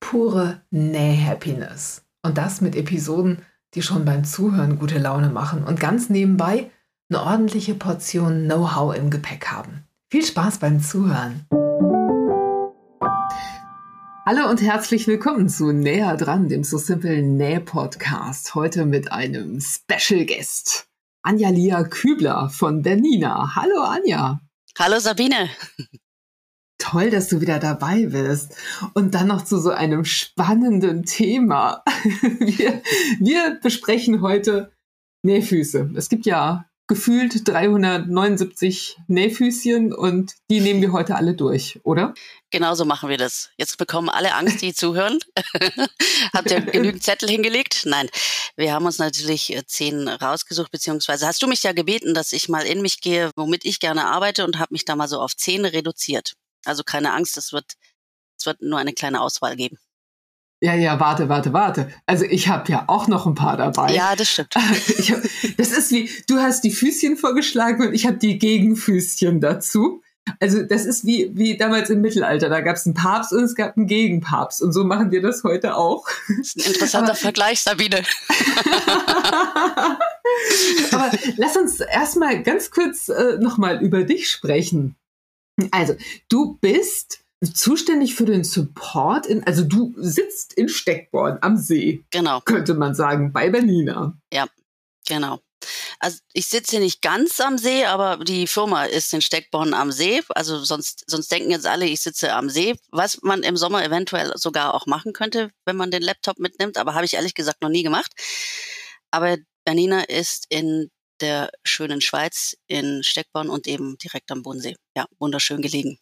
pure Näh-Happiness. Und das mit Episoden, die schon beim Zuhören gute Laune machen und ganz nebenbei eine ordentliche Portion Know-how im Gepäck haben. Viel Spaß beim Zuhören. Hallo und herzlich willkommen zu Näher dran, dem So Simple Näh Podcast. Heute mit einem Special Guest. Anja Lia Kübler von Bernina. Hallo Anja. Hallo Sabine toll, dass du wieder dabei bist. Und dann noch zu so einem spannenden Thema. Wir, wir besprechen heute Nähfüße. Es gibt ja gefühlt 379 Nähfüßchen und die nehmen wir heute alle durch, oder? Genauso machen wir das. Jetzt bekommen alle Angst, die zuhören. Habt ihr genügend Zettel hingelegt? Nein, wir haben uns natürlich äh, zehn rausgesucht, beziehungsweise hast du mich ja gebeten, dass ich mal in mich gehe, womit ich gerne arbeite und habe mich da mal so auf zehn reduziert. Also keine Angst, es wird, es wird nur eine kleine Auswahl geben. Ja, ja, warte, warte, warte. Also ich habe ja auch noch ein paar dabei. Ja, das stimmt. Hab, das ist wie, du hast die Füßchen vorgeschlagen und ich habe die Gegenfüßchen dazu. Also das ist wie, wie damals im Mittelalter. Da gab es einen Papst und es gab einen Gegenpapst. Und so machen wir das heute auch. Das ist ein interessanter Aber, Vergleich, Sabine. Aber lass uns erstmal ganz kurz äh, nochmal über dich sprechen. Also, du bist zuständig für den Support in, also du sitzt in Steckborn am See. Genau. Könnte man sagen, bei Bernina. Ja, genau. Also ich sitze nicht ganz am See, aber die Firma ist in Steckborn am See. Also sonst, sonst denken jetzt alle, ich sitze am See, was man im Sommer eventuell sogar auch machen könnte, wenn man den Laptop mitnimmt. Aber habe ich ehrlich gesagt noch nie gemacht. Aber Bernina ist in der schönen Schweiz in Steckborn und eben direkt am Bodensee. Ja, wunderschön gelegen.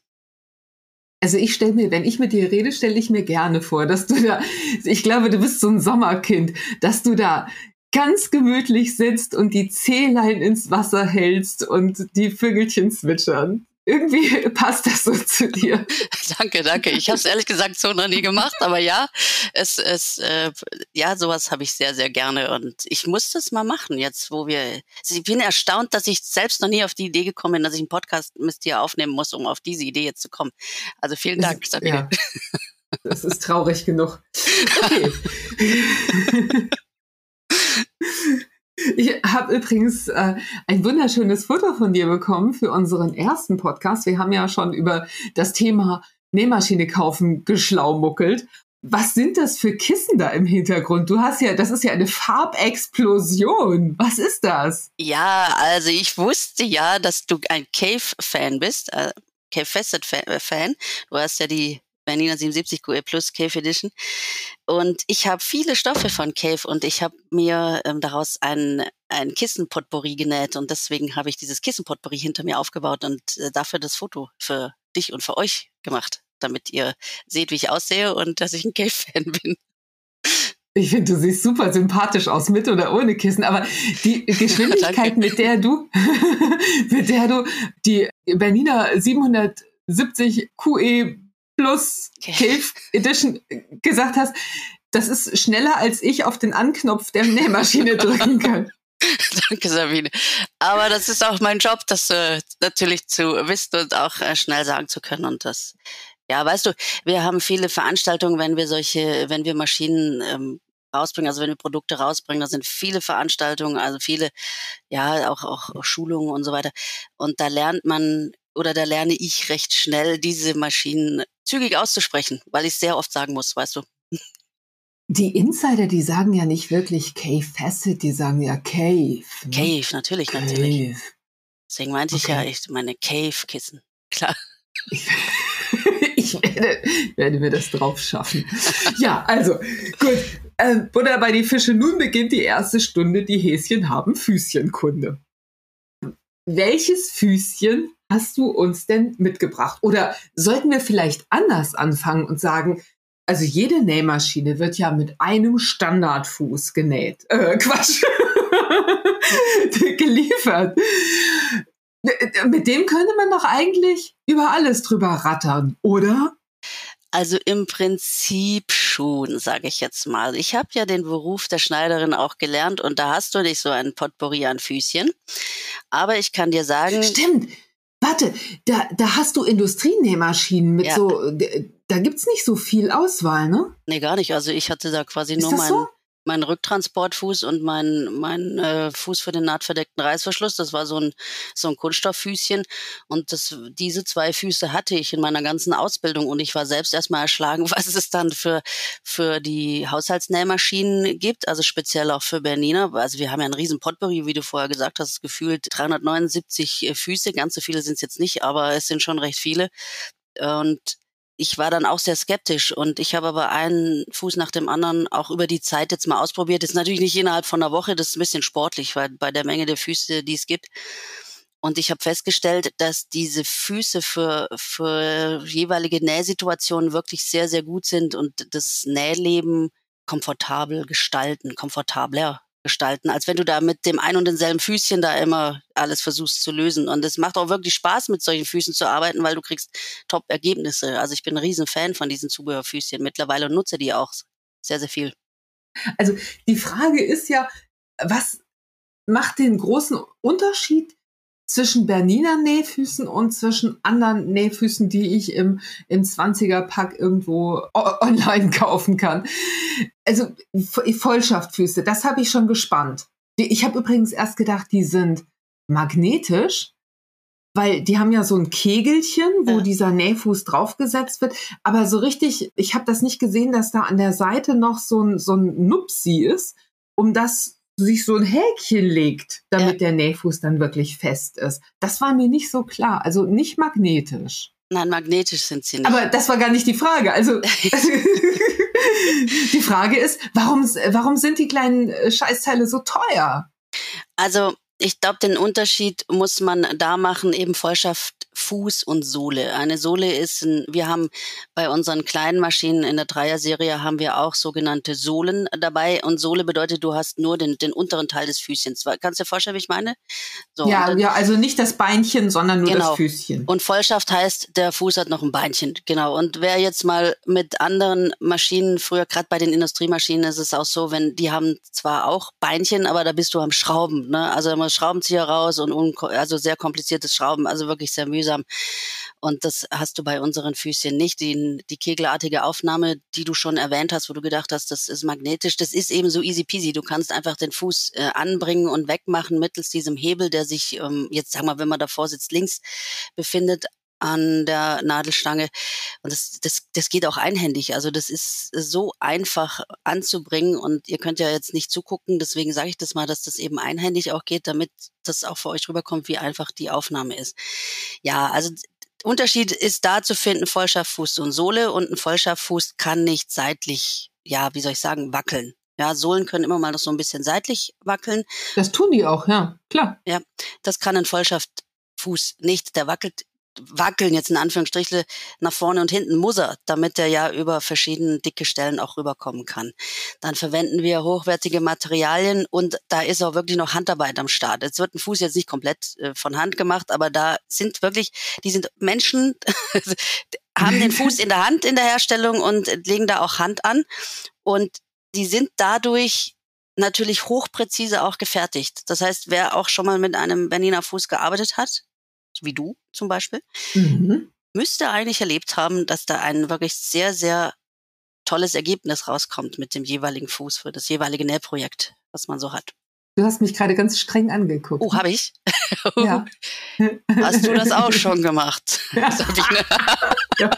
Also ich stelle mir, wenn ich mit dir rede, stelle ich mir gerne vor, dass du da, ich glaube, du bist so ein Sommerkind, dass du da ganz gemütlich sitzt und die Zehlein ins Wasser hältst und die Vögelchen zwitschern irgendwie passt das so zu dir. danke, danke. Ich habe es ehrlich gesagt so noch nie gemacht, aber ja, es, es, äh, ja, sowas habe ich sehr, sehr gerne und ich muss das mal machen jetzt, wo wir. Ich bin erstaunt, dass ich selbst noch nie auf die Idee gekommen bin, dass ich einen Podcast mit dir aufnehmen muss, um auf diese Idee jetzt zu kommen. Also vielen Dank, Sabine. Ja. Das ist traurig genug. Okay. Ich habe übrigens äh, ein wunderschönes Foto von dir bekommen für unseren ersten Podcast. Wir haben ja schon über das Thema Nähmaschine kaufen geschlaumuckelt. Was sind das für Kissen da im Hintergrund? Du hast ja, das ist ja eine Farbexplosion. Was ist das? Ja, also ich wusste ja, dass du ein Cave-Fan bist, äh, Cave Facet-Fan. Du hast ja die Bernina 77 QE Plus Cave Edition. Und ich habe viele Stoffe von Cave und ich habe mir ähm, daraus ein, ein Kissenpotpourri genäht und deswegen habe ich dieses Kissenpotpourri hinter mir aufgebaut und äh, dafür das Foto für dich und für euch gemacht, damit ihr seht, wie ich aussehe und dass ich ein Cave-Fan bin. Ich finde, du siehst super sympathisch aus, mit oder ohne Kissen, aber die Geschwindigkeit, mit der du, mit der du die Bernina 770 QE plus Cave Edition gesagt hast, das ist schneller als ich auf den Anknopf der Nähmaschine drücken kann. Danke, Sabine. Aber das ist auch mein Job, das äh, natürlich zu wissen und auch äh, schnell sagen zu können. Und das, ja, weißt du, wir haben viele Veranstaltungen, wenn wir solche, wenn wir Maschinen ähm, rausbringen, also wenn wir Produkte rausbringen, da sind viele Veranstaltungen, also viele, ja, auch, auch Schulungen und so weiter. Und da lernt man oder da lerne ich recht schnell, diese Maschinen zügig auszusprechen, weil ich sehr oft sagen muss, weißt du. Die Insider, die sagen ja nicht wirklich Cave Facet, die sagen ja Cave. Ne? Cave, natürlich, Cave. natürlich. Deswegen meinte okay. ich ja, ich meine Cave-Kissen. Klar. Ich, ich werde, werde, mir das drauf schaffen. ja, also, gut. Äh, Buddha bei die Fische. Nun beginnt die erste Stunde. Die Häschen haben Füßchenkunde. Welches Füßchen hast du uns denn mitgebracht? Oder sollten wir vielleicht anders anfangen und sagen, also jede Nähmaschine wird ja mit einem Standardfuß genäht. Äh, Quatsch. geliefert. Mit dem könnte man doch eigentlich über alles drüber rattern, oder? Also im Prinzip schon, sage ich jetzt mal. Ich habe ja den Beruf der Schneiderin auch gelernt und da hast du nicht so ein Potpourri an Füßchen. Aber ich kann dir sagen. Stimmt. Warte, da, da hast du Industrienähmaschinen mit ja. so, da gibt's nicht so viel Auswahl, ne? Nee, gar nicht. Also ich hatte da quasi Ist nur mein, so? Mein Rücktransportfuß und mein, mein äh, Fuß für den nahtverdeckten Reißverschluss. Das war so ein, so ein Kunststofffüßchen. Und das, diese zwei Füße hatte ich in meiner ganzen Ausbildung. Und ich war selbst erstmal erschlagen, was es dann für, für die Haushaltsnähmaschinen gibt, also speziell auch für Bernina. Also wir haben ja einen riesen Potpourri, wie du vorher gesagt hast, gefühlt 379 äh, Füße. Ganz so viele sind es jetzt nicht, aber es sind schon recht viele. Und ich war dann auch sehr skeptisch und ich habe aber einen Fuß nach dem anderen auch über die Zeit jetzt mal ausprobiert. Ist natürlich nicht innerhalb von einer Woche, das ist ein bisschen sportlich, weil bei der Menge der Füße, die es gibt. Und ich habe festgestellt, dass diese Füße für, für jeweilige Nähsituationen wirklich sehr, sehr gut sind und das Nähleben komfortabel gestalten, komfortabler gestalten, als wenn du da mit dem ein und denselben Füßchen da immer alles versuchst zu lösen. Und es macht auch wirklich Spaß, mit solchen Füßen zu arbeiten, weil du kriegst Top-Ergebnisse. Also ich bin ein riesen Fan von diesen Zubehörfüßchen mittlerweile und nutze die auch sehr, sehr viel. Also die Frage ist ja, was macht den großen Unterschied zwischen Berniner Nähfüßen und zwischen anderen Nähfüßen, die ich im, im 20er-Pack irgendwo online kaufen kann. Also Vollschaftfüße, das habe ich schon gespannt. Ich habe übrigens erst gedacht, die sind magnetisch, weil die haben ja so ein Kegelchen, wo ja. dieser Nähfuß draufgesetzt wird. Aber so richtig, ich habe das nicht gesehen, dass da an der Seite noch so ein, so ein Nupsi ist, um das sich so ein Häkchen legt, damit ja. der Nähfuß dann wirklich fest ist. Das war mir nicht so klar. Also nicht magnetisch. Nein, magnetisch sind sie nicht. Aber das war gar nicht die Frage. Also die Frage ist, warum, warum sind die kleinen äh, Scheißteile so teuer? Also ich glaube, den Unterschied muss man da machen, eben Vollschaft Fuß und Sohle. Eine Sohle ist, ein, wir haben bei unseren kleinen Maschinen in der Dreier-Serie haben wir auch sogenannte Sohlen dabei. Und Sohle bedeutet, du hast nur den, den unteren Teil des Füßchens. Kannst du dir vorstellen, wie ich meine? So, ja, dann, ja, also nicht das Beinchen, sondern nur genau. das Füßchen. Und Vollschaft heißt, der Fuß hat noch ein Beinchen. Genau. Und wer jetzt mal mit anderen Maschinen, früher gerade bei den Industriemaschinen ist es auch so, wenn die haben zwar auch Beinchen, aber da bist du am Schrauben. Ne? Also immer Schraubenzieher raus und also sehr kompliziertes Schrauben, also wirklich sehr mühsam. Und das hast du bei unseren Füßchen nicht. Die, die kegelartige Aufnahme, die du schon erwähnt hast, wo du gedacht hast, das ist magnetisch, das ist eben so easy peasy. Du kannst einfach den Fuß äh, anbringen und wegmachen mittels diesem Hebel, der sich ähm, jetzt, sag mal, wenn man davor sitzt, links befindet an der Nadelstange. Und das, das, das geht auch einhändig. Also das ist so einfach anzubringen. Und ihr könnt ja jetzt nicht zugucken, deswegen sage ich das mal, dass das eben einhändig auch geht, damit das auch für euch rüberkommt, wie einfach die Aufnahme ist. Ja, also Unterschied ist da zu finden, Vollschaftfuß und Sohle. Und ein Vollschaftfuß kann nicht seitlich, ja, wie soll ich sagen, wackeln. Ja, Sohlen können immer mal noch so ein bisschen seitlich wackeln. Das tun die auch, ja, klar. Ja, das kann ein Vollschaftfuß nicht. Der wackelt wackeln jetzt in Anführungsstrichen nach vorne und hinten muss er, damit er ja über verschiedene dicke Stellen auch rüberkommen kann. Dann verwenden wir hochwertige Materialien und da ist auch wirklich noch Handarbeit am Start. Jetzt wird ein Fuß jetzt nicht komplett äh, von Hand gemacht, aber da sind wirklich, die sind Menschen, haben den Fuß in der Hand in der Herstellung und legen da auch Hand an und die sind dadurch natürlich hochpräzise auch gefertigt. Das heißt, wer auch schon mal mit einem Berliner Fuß gearbeitet hat, wie du zum Beispiel, mhm. müsste eigentlich erlebt haben, dass da ein wirklich sehr, sehr tolles Ergebnis rauskommt mit dem jeweiligen Fuß für das jeweilige Nähprojekt, was man so hat. Du hast mich gerade ganz streng angeguckt. Oh, habe ich? Ja. Hast du das auch schon gemacht? Ja. ja.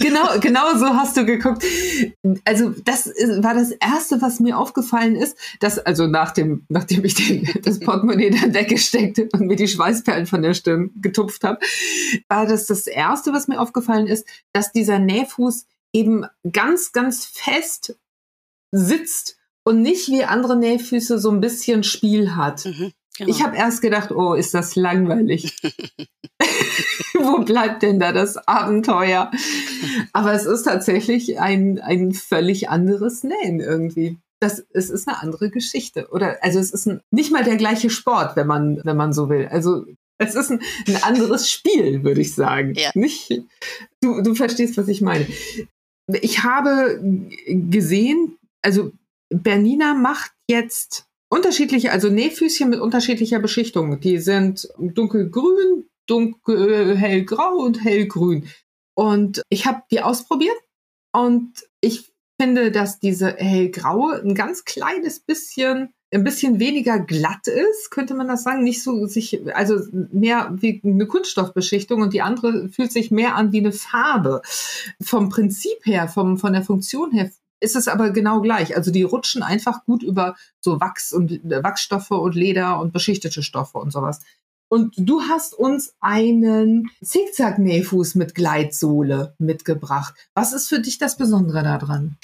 Genau, genau so hast du geguckt. Also das war das erste, was mir aufgefallen ist, dass also nach dem, nachdem ich den, das Portemonnaie dann weggesteckt und mir die Schweißperlen von der Stirn getupft habe, war das das erste, was mir aufgefallen ist, dass dieser Nähfuß eben ganz, ganz fest sitzt und nicht wie andere Nähfüße so ein bisschen Spiel hat. Mhm. Genau. Ich habe erst gedacht, oh, ist das langweilig. Wo bleibt denn da das Abenteuer? Aber es ist tatsächlich ein, ein völlig anderes Nähen irgendwie. Das, es ist eine andere Geschichte. Oder also es ist ein, nicht mal der gleiche Sport, wenn man, wenn man so will. Also es ist ein, ein anderes Spiel, würde ich sagen. Ja. Nicht, du, du verstehst, was ich meine. Ich habe gesehen, also Bernina macht jetzt unterschiedliche, also Nähfüßchen mit unterschiedlicher Beschichtung. Die sind dunkelgrün, dunkel hellgrau und hellgrün. Und ich habe die ausprobiert und ich finde, dass diese hellgraue ein ganz kleines bisschen ein bisschen weniger glatt ist, könnte man das sagen, nicht so sich, also mehr wie eine Kunststoffbeschichtung und die andere fühlt sich mehr an wie eine Farbe. Vom Prinzip her, vom, von der Funktion her ist es aber genau gleich. Also die rutschen einfach gut über so Wachs und äh, Wachsstoffe und Leder und beschichtete Stoffe und sowas. Und du hast uns einen Zickzack-Nähfuß mit Gleitsohle mitgebracht. Was ist für dich das Besondere daran?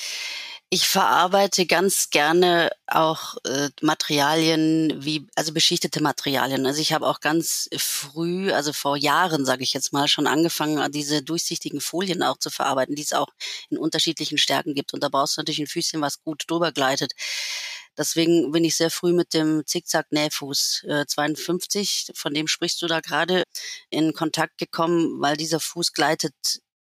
Ich verarbeite ganz gerne auch äh, Materialien wie, also beschichtete Materialien. Also ich habe auch ganz früh, also vor Jahren, sage ich jetzt mal, schon angefangen, diese durchsichtigen Folien auch zu verarbeiten, die es auch in unterschiedlichen Stärken gibt. Und da brauchst du natürlich ein Füßchen, was gut drüber gleitet. Deswegen bin ich sehr früh mit dem Zickzack-Nähfuß äh, 52, von dem sprichst du da gerade, in Kontakt gekommen, weil dieser Fuß gleitet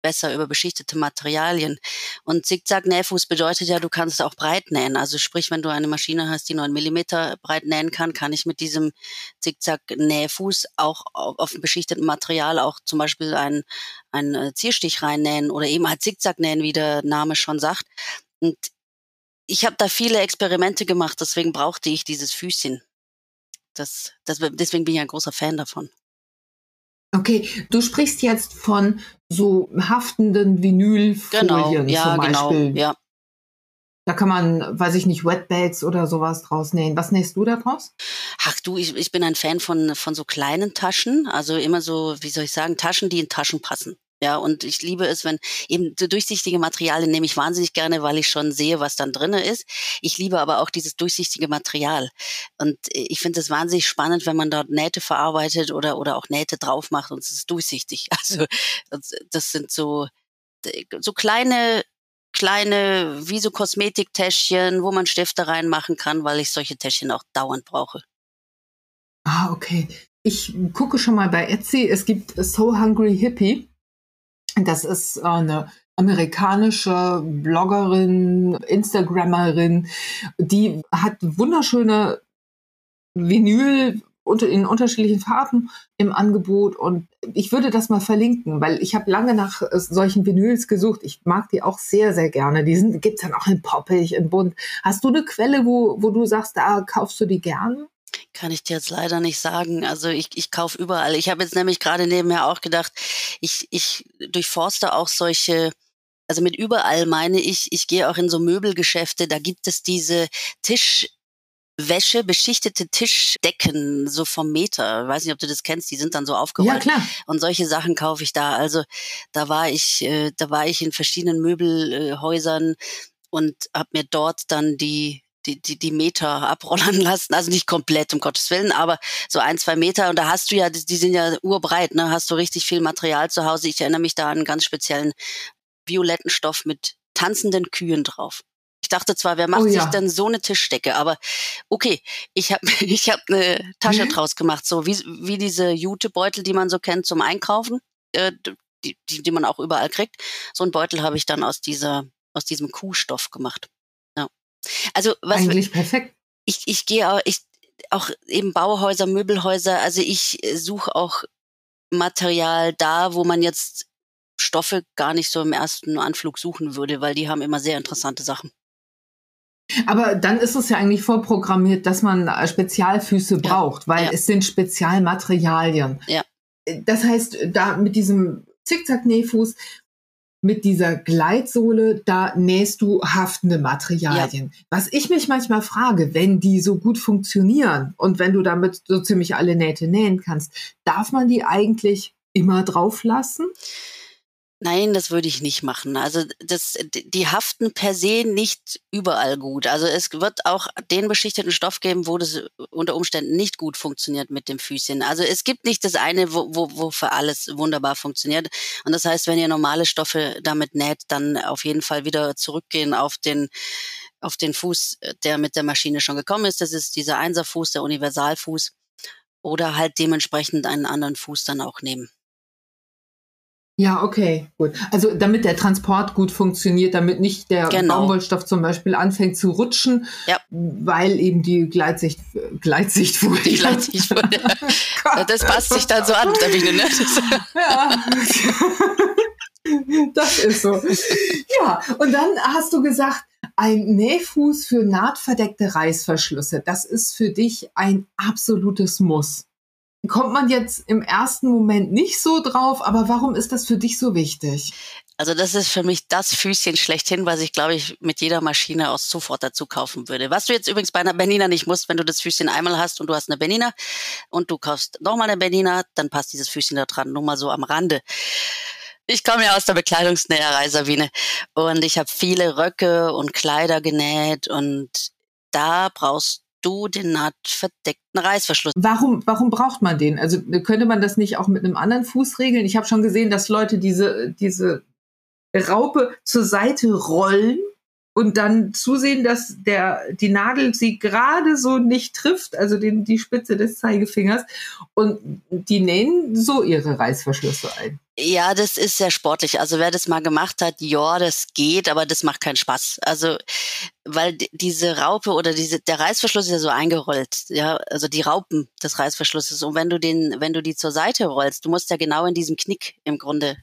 besser über beschichtete Materialien. Und Zickzack-Nähfuß bedeutet ja, du kannst auch breit nähen. Also sprich, wenn du eine Maschine hast, die 9 Millimeter breit nähen kann, kann ich mit diesem Zickzack-Nähfuß auch auf dem beschichteten Material auch zum Beispiel einen, einen äh, Zierstich reinnähen oder eben halt Zickzack nähen, wie der Name schon sagt. Und ich habe da viele Experimente gemacht, deswegen brauchte ich dieses Füßchen. Das, das, deswegen bin ich ein großer Fan davon. Okay, du sprichst jetzt von so haftenden Vinylfolien genau, ja, zum genau, Beispiel. Genau, ja. Da kann man, weiß ich nicht, Wetbags oder sowas draus nähen. Was nähst du da draus? Ach du, ich, ich bin ein Fan von, von so kleinen Taschen. Also immer so, wie soll ich sagen, Taschen, die in Taschen passen. Ja, und ich liebe es, wenn eben durchsichtige Materialien nehme ich wahnsinnig gerne, weil ich schon sehe, was dann drinne ist. Ich liebe aber auch dieses durchsichtige Material. Und ich finde es wahnsinnig spannend, wenn man dort Nähte verarbeitet oder, oder auch Nähte drauf macht und es ist durchsichtig. Also, das, das sind so, so kleine, kleine, wie so Kosmetiktäschchen, wo man Stifte reinmachen kann, weil ich solche Täschchen auch dauernd brauche. Ah, okay. Ich gucke schon mal bei Etsy. Es gibt So Hungry Hippie. Das ist äh, eine amerikanische Bloggerin, Instagrammerin, die hat wunderschöne Vinyl in unterschiedlichen Farben im Angebot und ich würde das mal verlinken, weil ich habe lange nach äh, solchen Vinyls gesucht. Ich mag die auch sehr, sehr gerne. Die sind, gibt's dann auch in poppig, in bunt. Hast du eine Quelle, wo, wo du sagst, da kaufst du die gerne? Kann ich dir jetzt leider nicht sagen. Also ich, ich kaufe überall. Ich habe jetzt nämlich gerade nebenher auch gedacht, ich, ich durchforste auch solche, also mit überall meine ich, ich gehe auch in so Möbelgeschäfte, da gibt es diese Tischwäsche, beschichtete Tischdecken, so vom Meter. Ich weiß nicht, ob du das kennst, die sind dann so aufgerollt. Ja, klar. Und solche Sachen kaufe ich da. Also da war ich, äh, da war ich in verschiedenen Möbelhäusern und habe mir dort dann die die, die, die Meter abrollern lassen. Also nicht komplett, um Gottes Willen, aber so ein, zwei Meter. Und da hast du ja, die, die sind ja urbreit, ne? Hast du richtig viel Material zu Hause. Ich erinnere mich da an einen ganz speziellen violetten Stoff mit tanzenden Kühen drauf. Ich dachte zwar, wer macht oh, ja. sich denn so eine Tischdecke? Aber okay, ich habe ich hab eine Tasche mhm. draus gemacht, so wie, wie diese Jutebeutel, die man so kennt zum Einkaufen, äh, die, die, die man auch überall kriegt. So ein Beutel habe ich dann aus dieser aus diesem Kuhstoff gemacht. Also was eigentlich perfekt. Ich, ich gehe auch, ich, auch eben Bauhäuser, Möbelhäuser, also ich äh, suche auch Material da, wo man jetzt Stoffe gar nicht so im ersten Anflug suchen würde, weil die haben immer sehr interessante Sachen. Aber dann ist es ja eigentlich vorprogrammiert, dass man äh, Spezialfüße braucht, ja, weil ja. es sind Spezialmaterialien. Ja. Das heißt, da mit diesem Zickzack-Nähfuß mit dieser Gleitsohle, da nähst du haftende Materialien. Ja. Was ich mich manchmal frage, wenn die so gut funktionieren und wenn du damit so ziemlich alle Nähte nähen kannst, darf man die eigentlich immer drauf lassen? Nein, das würde ich nicht machen. Also das, die haften per se nicht überall gut. Also es wird auch den beschichteten Stoff geben, wo das unter Umständen nicht gut funktioniert mit dem Füßchen. Also es gibt nicht das eine, wo, wo, wo für alles wunderbar funktioniert. Und das heißt, wenn ihr normale Stoffe damit näht, dann auf jeden Fall wieder zurückgehen auf den auf den Fuß, der mit der Maschine schon gekommen ist. Das ist dieser Einserfuß, der Universalfuß. Oder halt dementsprechend einen anderen Fuß dann auch nehmen. Ja, okay, gut. Also damit der Transport gut funktioniert, damit nicht der genau. Baumwollstoff zum Beispiel anfängt zu rutschen, ja. weil eben die Gleitsicht, Gleitsichtfolie. Die Gleitsichtfolie. das passt sich dann so an, Sabine, ne? ja. das ist so. Ja, und dann hast du gesagt, ein Nähfuß für nahtverdeckte Reißverschlüsse. Das ist für dich ein absolutes Muss kommt man jetzt im ersten Moment nicht so drauf, aber warum ist das für dich so wichtig? Also das ist für mich das Füßchen schlechthin, was ich glaube ich mit jeder Maschine aus sofort dazu kaufen würde. Was du jetzt übrigens bei einer Bernina nicht musst, wenn du das Füßchen einmal hast und du hast eine Bernina und du kaufst nochmal eine Bernina, dann passt dieses Füßchen da dran, nur mal so am Rande. Ich komme ja aus der Bekleidungsnäherei, Sabine, und ich habe viele Röcke und Kleider genäht und da brauchst den nahtverdeckten Reißverschluss. Warum, warum braucht man den? Also könnte man das nicht auch mit einem anderen Fuß regeln? Ich habe schon gesehen, dass Leute diese, diese Raupe zur Seite rollen und dann zusehen, dass der, die Nadel sie gerade so nicht trifft, also den, die Spitze des Zeigefingers. Und die nähen so ihre Reißverschlüsse ein. Ja, das ist sehr sportlich. Also wer das mal gemacht hat, ja, das geht, aber das macht keinen Spaß. Also, weil diese Raupe oder diese, der Reißverschluss ist ja so eingerollt, ja, also die Raupen des Reißverschlusses. Und wenn du den, wenn du die zur Seite rollst, du musst ja genau in diesem Knick im Grunde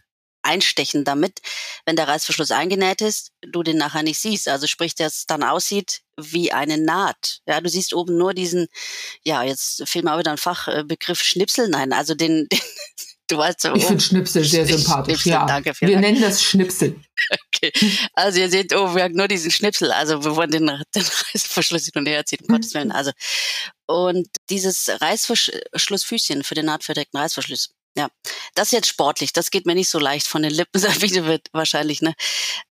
einstechen, damit, wenn der Reißverschluss eingenäht ist, du den nachher nicht siehst. Also sprich, dass es dann aussieht wie eine Naht. Ja, du siehst oben nur diesen, ja, jetzt fehlt mir auch wieder ein Fachbegriff Schnipsel. Nein, also den, den du weißt so. Ich finde Schnipsel sehr sympathisch. Schnipsel, ja. danke. Wir Dank. nennen das Schnipsel. Okay. Also ihr seht oben, wir haben nur diesen Schnipsel, also wir wollen den, den Reißverschluss hin und her ziehen, um Gottes Willen. Also, und dieses Reißverschlussfüßchen für den nahtverdeckten Reißverschluss, ja, das jetzt sportlich. Das geht mir nicht so leicht von den Lippen, Sabine wird wahrscheinlich, ne?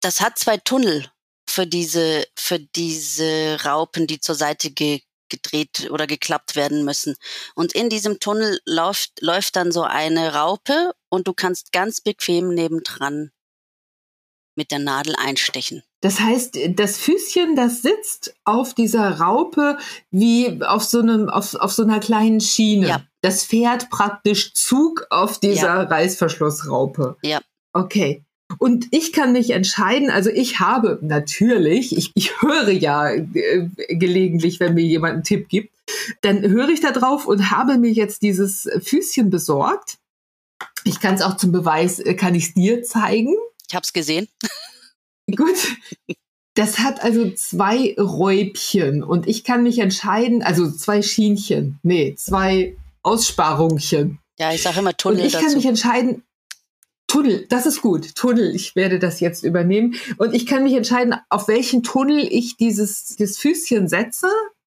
Das hat zwei Tunnel für diese, für diese Raupen, die zur Seite ge gedreht oder geklappt werden müssen. Und in diesem Tunnel läuft, läuft dann so eine Raupe und du kannst ganz bequem nebendran mit der Nadel einstechen. Das heißt, das Füßchen, das sitzt auf dieser Raupe wie auf so einem, auf, auf so einer kleinen Schiene. Ja. Das fährt praktisch Zug auf dieser ja. Reißverschlussraupe. Ja. Okay. Und ich kann mich entscheiden, also ich habe natürlich, ich, ich höre ja äh, gelegentlich, wenn mir jemand einen Tipp gibt, dann höre ich da drauf und habe mir jetzt dieses Füßchen besorgt. Ich kann es auch zum Beweis, äh, kann ich es dir zeigen. Ich habe es gesehen. Gut. Das hat also zwei Räubchen und ich kann mich entscheiden, also zwei Schienchen, nee, zwei Aussparungchen. Ja, ich sage immer Tunnel. Und ich dazu. kann mich entscheiden, Tunnel, das ist gut. Tunnel, ich werde das jetzt übernehmen. Und ich kann mich entscheiden, auf welchen Tunnel ich dieses, dieses Füßchen setze,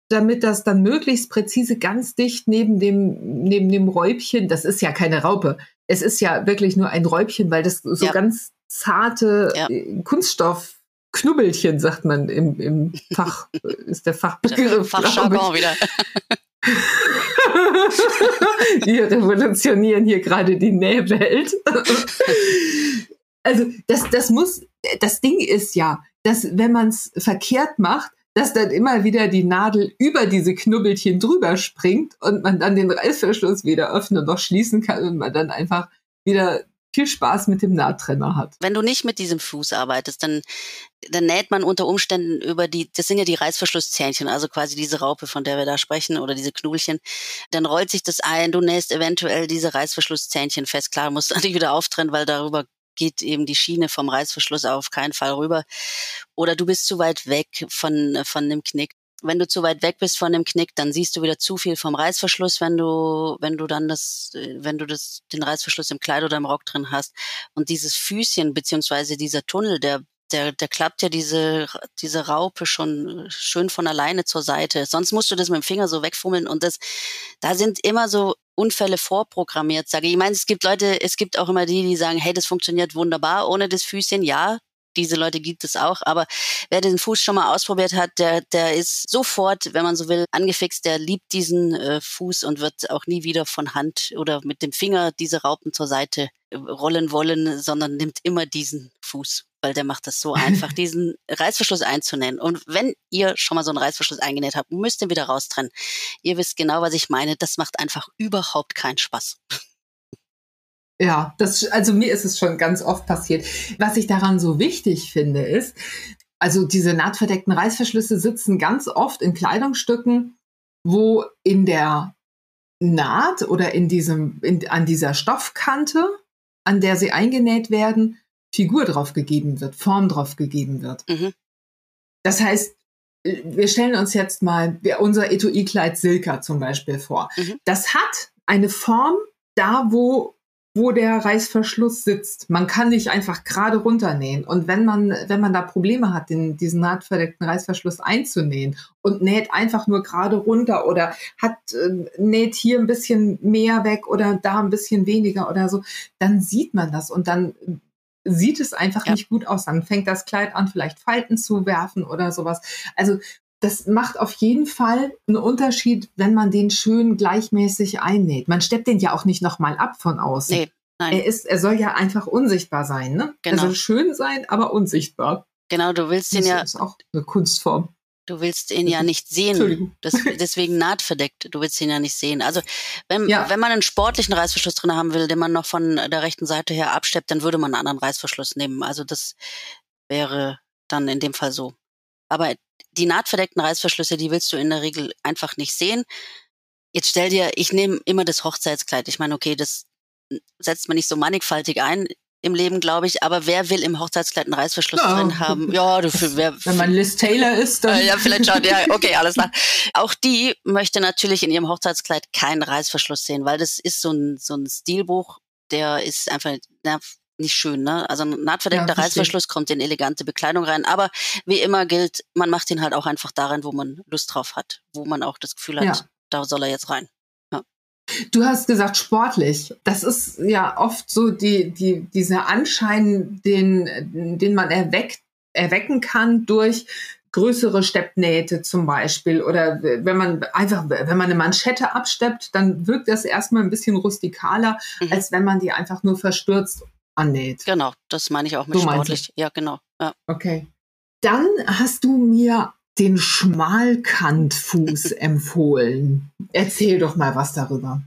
damit das dann möglichst präzise ganz dicht neben dem, neben dem Räubchen, das ist ja keine Raupe, es ist ja wirklich nur ein Räubchen, weil das so ja. ganz zarte ja. Äh, Kunststoff Knubbelchen, sagt man im, im Fach, ist der Fachbegriff. Fachjargon wieder. Wir revolutionieren hier gerade die Nähwelt. also das, das muss, das Ding ist ja, dass wenn man es verkehrt macht, dass dann immer wieder die Nadel über diese Knubbelchen drüber springt und man dann den Reißverschluss wieder öffnen und noch schließen kann und man dann einfach wieder viel Spaß mit dem Nahttrenner hat. Wenn du nicht mit diesem Fuß arbeitest, dann, dann näht man unter Umständen über die, das sind ja die Reißverschlusszähnchen, also quasi diese Raupe, von der wir da sprechen, oder diese Knulchen. Dann rollt sich das ein, du nähst eventuell diese Reißverschlusszähnchen fest. Klar, musst du die wieder auftrennen, weil darüber geht eben die Schiene vom Reißverschluss auf keinen Fall rüber. Oder du bist zu weit weg von, von dem Knick wenn du zu weit weg bist von dem Knick, dann siehst du wieder zu viel vom Reißverschluss, wenn du, wenn du dann das, wenn du das, den Reißverschluss im Kleid oder im Rock drin hast. Und dieses Füßchen, beziehungsweise dieser Tunnel, der, der, der klappt ja diese, diese Raupe schon schön von alleine zur Seite. Sonst musst du das mit dem Finger so wegfummeln und das, da sind immer so Unfälle vorprogrammiert, sage ich. Ich meine, es gibt Leute, es gibt auch immer die, die sagen, hey, das funktioniert wunderbar ohne das Füßchen. Ja, diese Leute gibt es auch. Aber wer den Fuß schon mal ausprobiert hat, der, der ist sofort, wenn man so will, angefixt. Der liebt diesen äh, Fuß und wird auch nie wieder von Hand oder mit dem Finger diese Raupen zur Seite äh, rollen wollen, sondern nimmt immer diesen Fuß weil der macht das so einfach, diesen Reißverschluss einzunähen. Und wenn ihr schon mal so einen Reißverschluss eingenäht habt, müsst ihr wieder raustrennen. Ihr wisst genau, was ich meine. Das macht einfach überhaupt keinen Spaß. Ja, das, also mir ist es schon ganz oft passiert. Was ich daran so wichtig finde, ist, also diese nahtverdeckten Reißverschlüsse sitzen ganz oft in Kleidungsstücken, wo in der Naht oder in diesem, in, an dieser Stoffkante, an der sie eingenäht werden, Figur drauf gegeben wird, Form drauf gegeben wird. Mhm. Das heißt, wir stellen uns jetzt mal unser Etui-Kleid Silka zum Beispiel vor. Mhm. Das hat eine Form da, wo wo der Reißverschluss sitzt. Man kann nicht einfach gerade runternähen. Und wenn man, wenn man da Probleme hat, den, diesen nahtverdeckten Reißverschluss einzunähen und näht einfach nur gerade runter oder hat, äh, näht hier ein bisschen mehr weg oder da ein bisschen weniger oder so, dann sieht man das und dann sieht es einfach ja. nicht gut aus. Dann fängt das Kleid an, vielleicht Falten zu werfen oder sowas. Also das macht auf jeden Fall einen Unterschied, wenn man den schön gleichmäßig einnäht. Man steppt den ja auch nicht nochmal ab von außen. Nee, nein. Er ist, er soll ja einfach unsichtbar sein, ne? Genau. Er soll schön sein, aber unsichtbar. Genau, du willst den ja. Das ist auch eine Kunstform. Du willst ihn ja nicht sehen. Das, deswegen nahtverdeckt. Du willst ihn ja nicht sehen. Also wenn, ja. wenn man einen sportlichen Reißverschluss drin haben will, den man noch von der rechten Seite her absteppt, dann würde man einen anderen Reißverschluss nehmen. Also das wäre dann in dem Fall so. Aber die nahtverdeckten Reißverschlüsse, die willst du in der Regel einfach nicht sehen. Jetzt stell dir, ich nehme immer das Hochzeitskleid. Ich meine, okay, das setzt man nicht so mannigfaltig ein im Leben, glaube ich. Aber wer will im Hochzeitskleid einen Reißverschluss ja. drin haben? Ja, du, wer, wenn man Liz Taylor ist, dann. ja, vielleicht schon. Ja, okay, alles klar. Auch die möchte natürlich in ihrem Hochzeitskleid keinen Reißverschluss sehen, weil das ist so ein, so ein Stilbuch, der ist einfach na, nicht schön, ne? Also ein nahtverdeckter ja, Reißverschluss kommt in elegante Bekleidung rein. Aber wie immer gilt, man macht ihn halt auch einfach darin, wo man Lust drauf hat, wo man auch das Gefühl hat, ja. da soll er jetzt rein. Du hast gesagt sportlich. Das ist ja oft so die, die, dieser Anschein, den, den man erweckt, erwecken kann durch größere Steppnähte zum Beispiel oder wenn man einfach, wenn man eine Manschette absteppt, dann wirkt das erstmal ein bisschen rustikaler, mhm. als wenn man die einfach nur verstürzt annäht. Genau, das meine ich auch mit so sportlich. Ja, genau. Ja. Okay. Dann hast du mir den Schmalkantfuß empfohlen. Erzähl doch mal was darüber.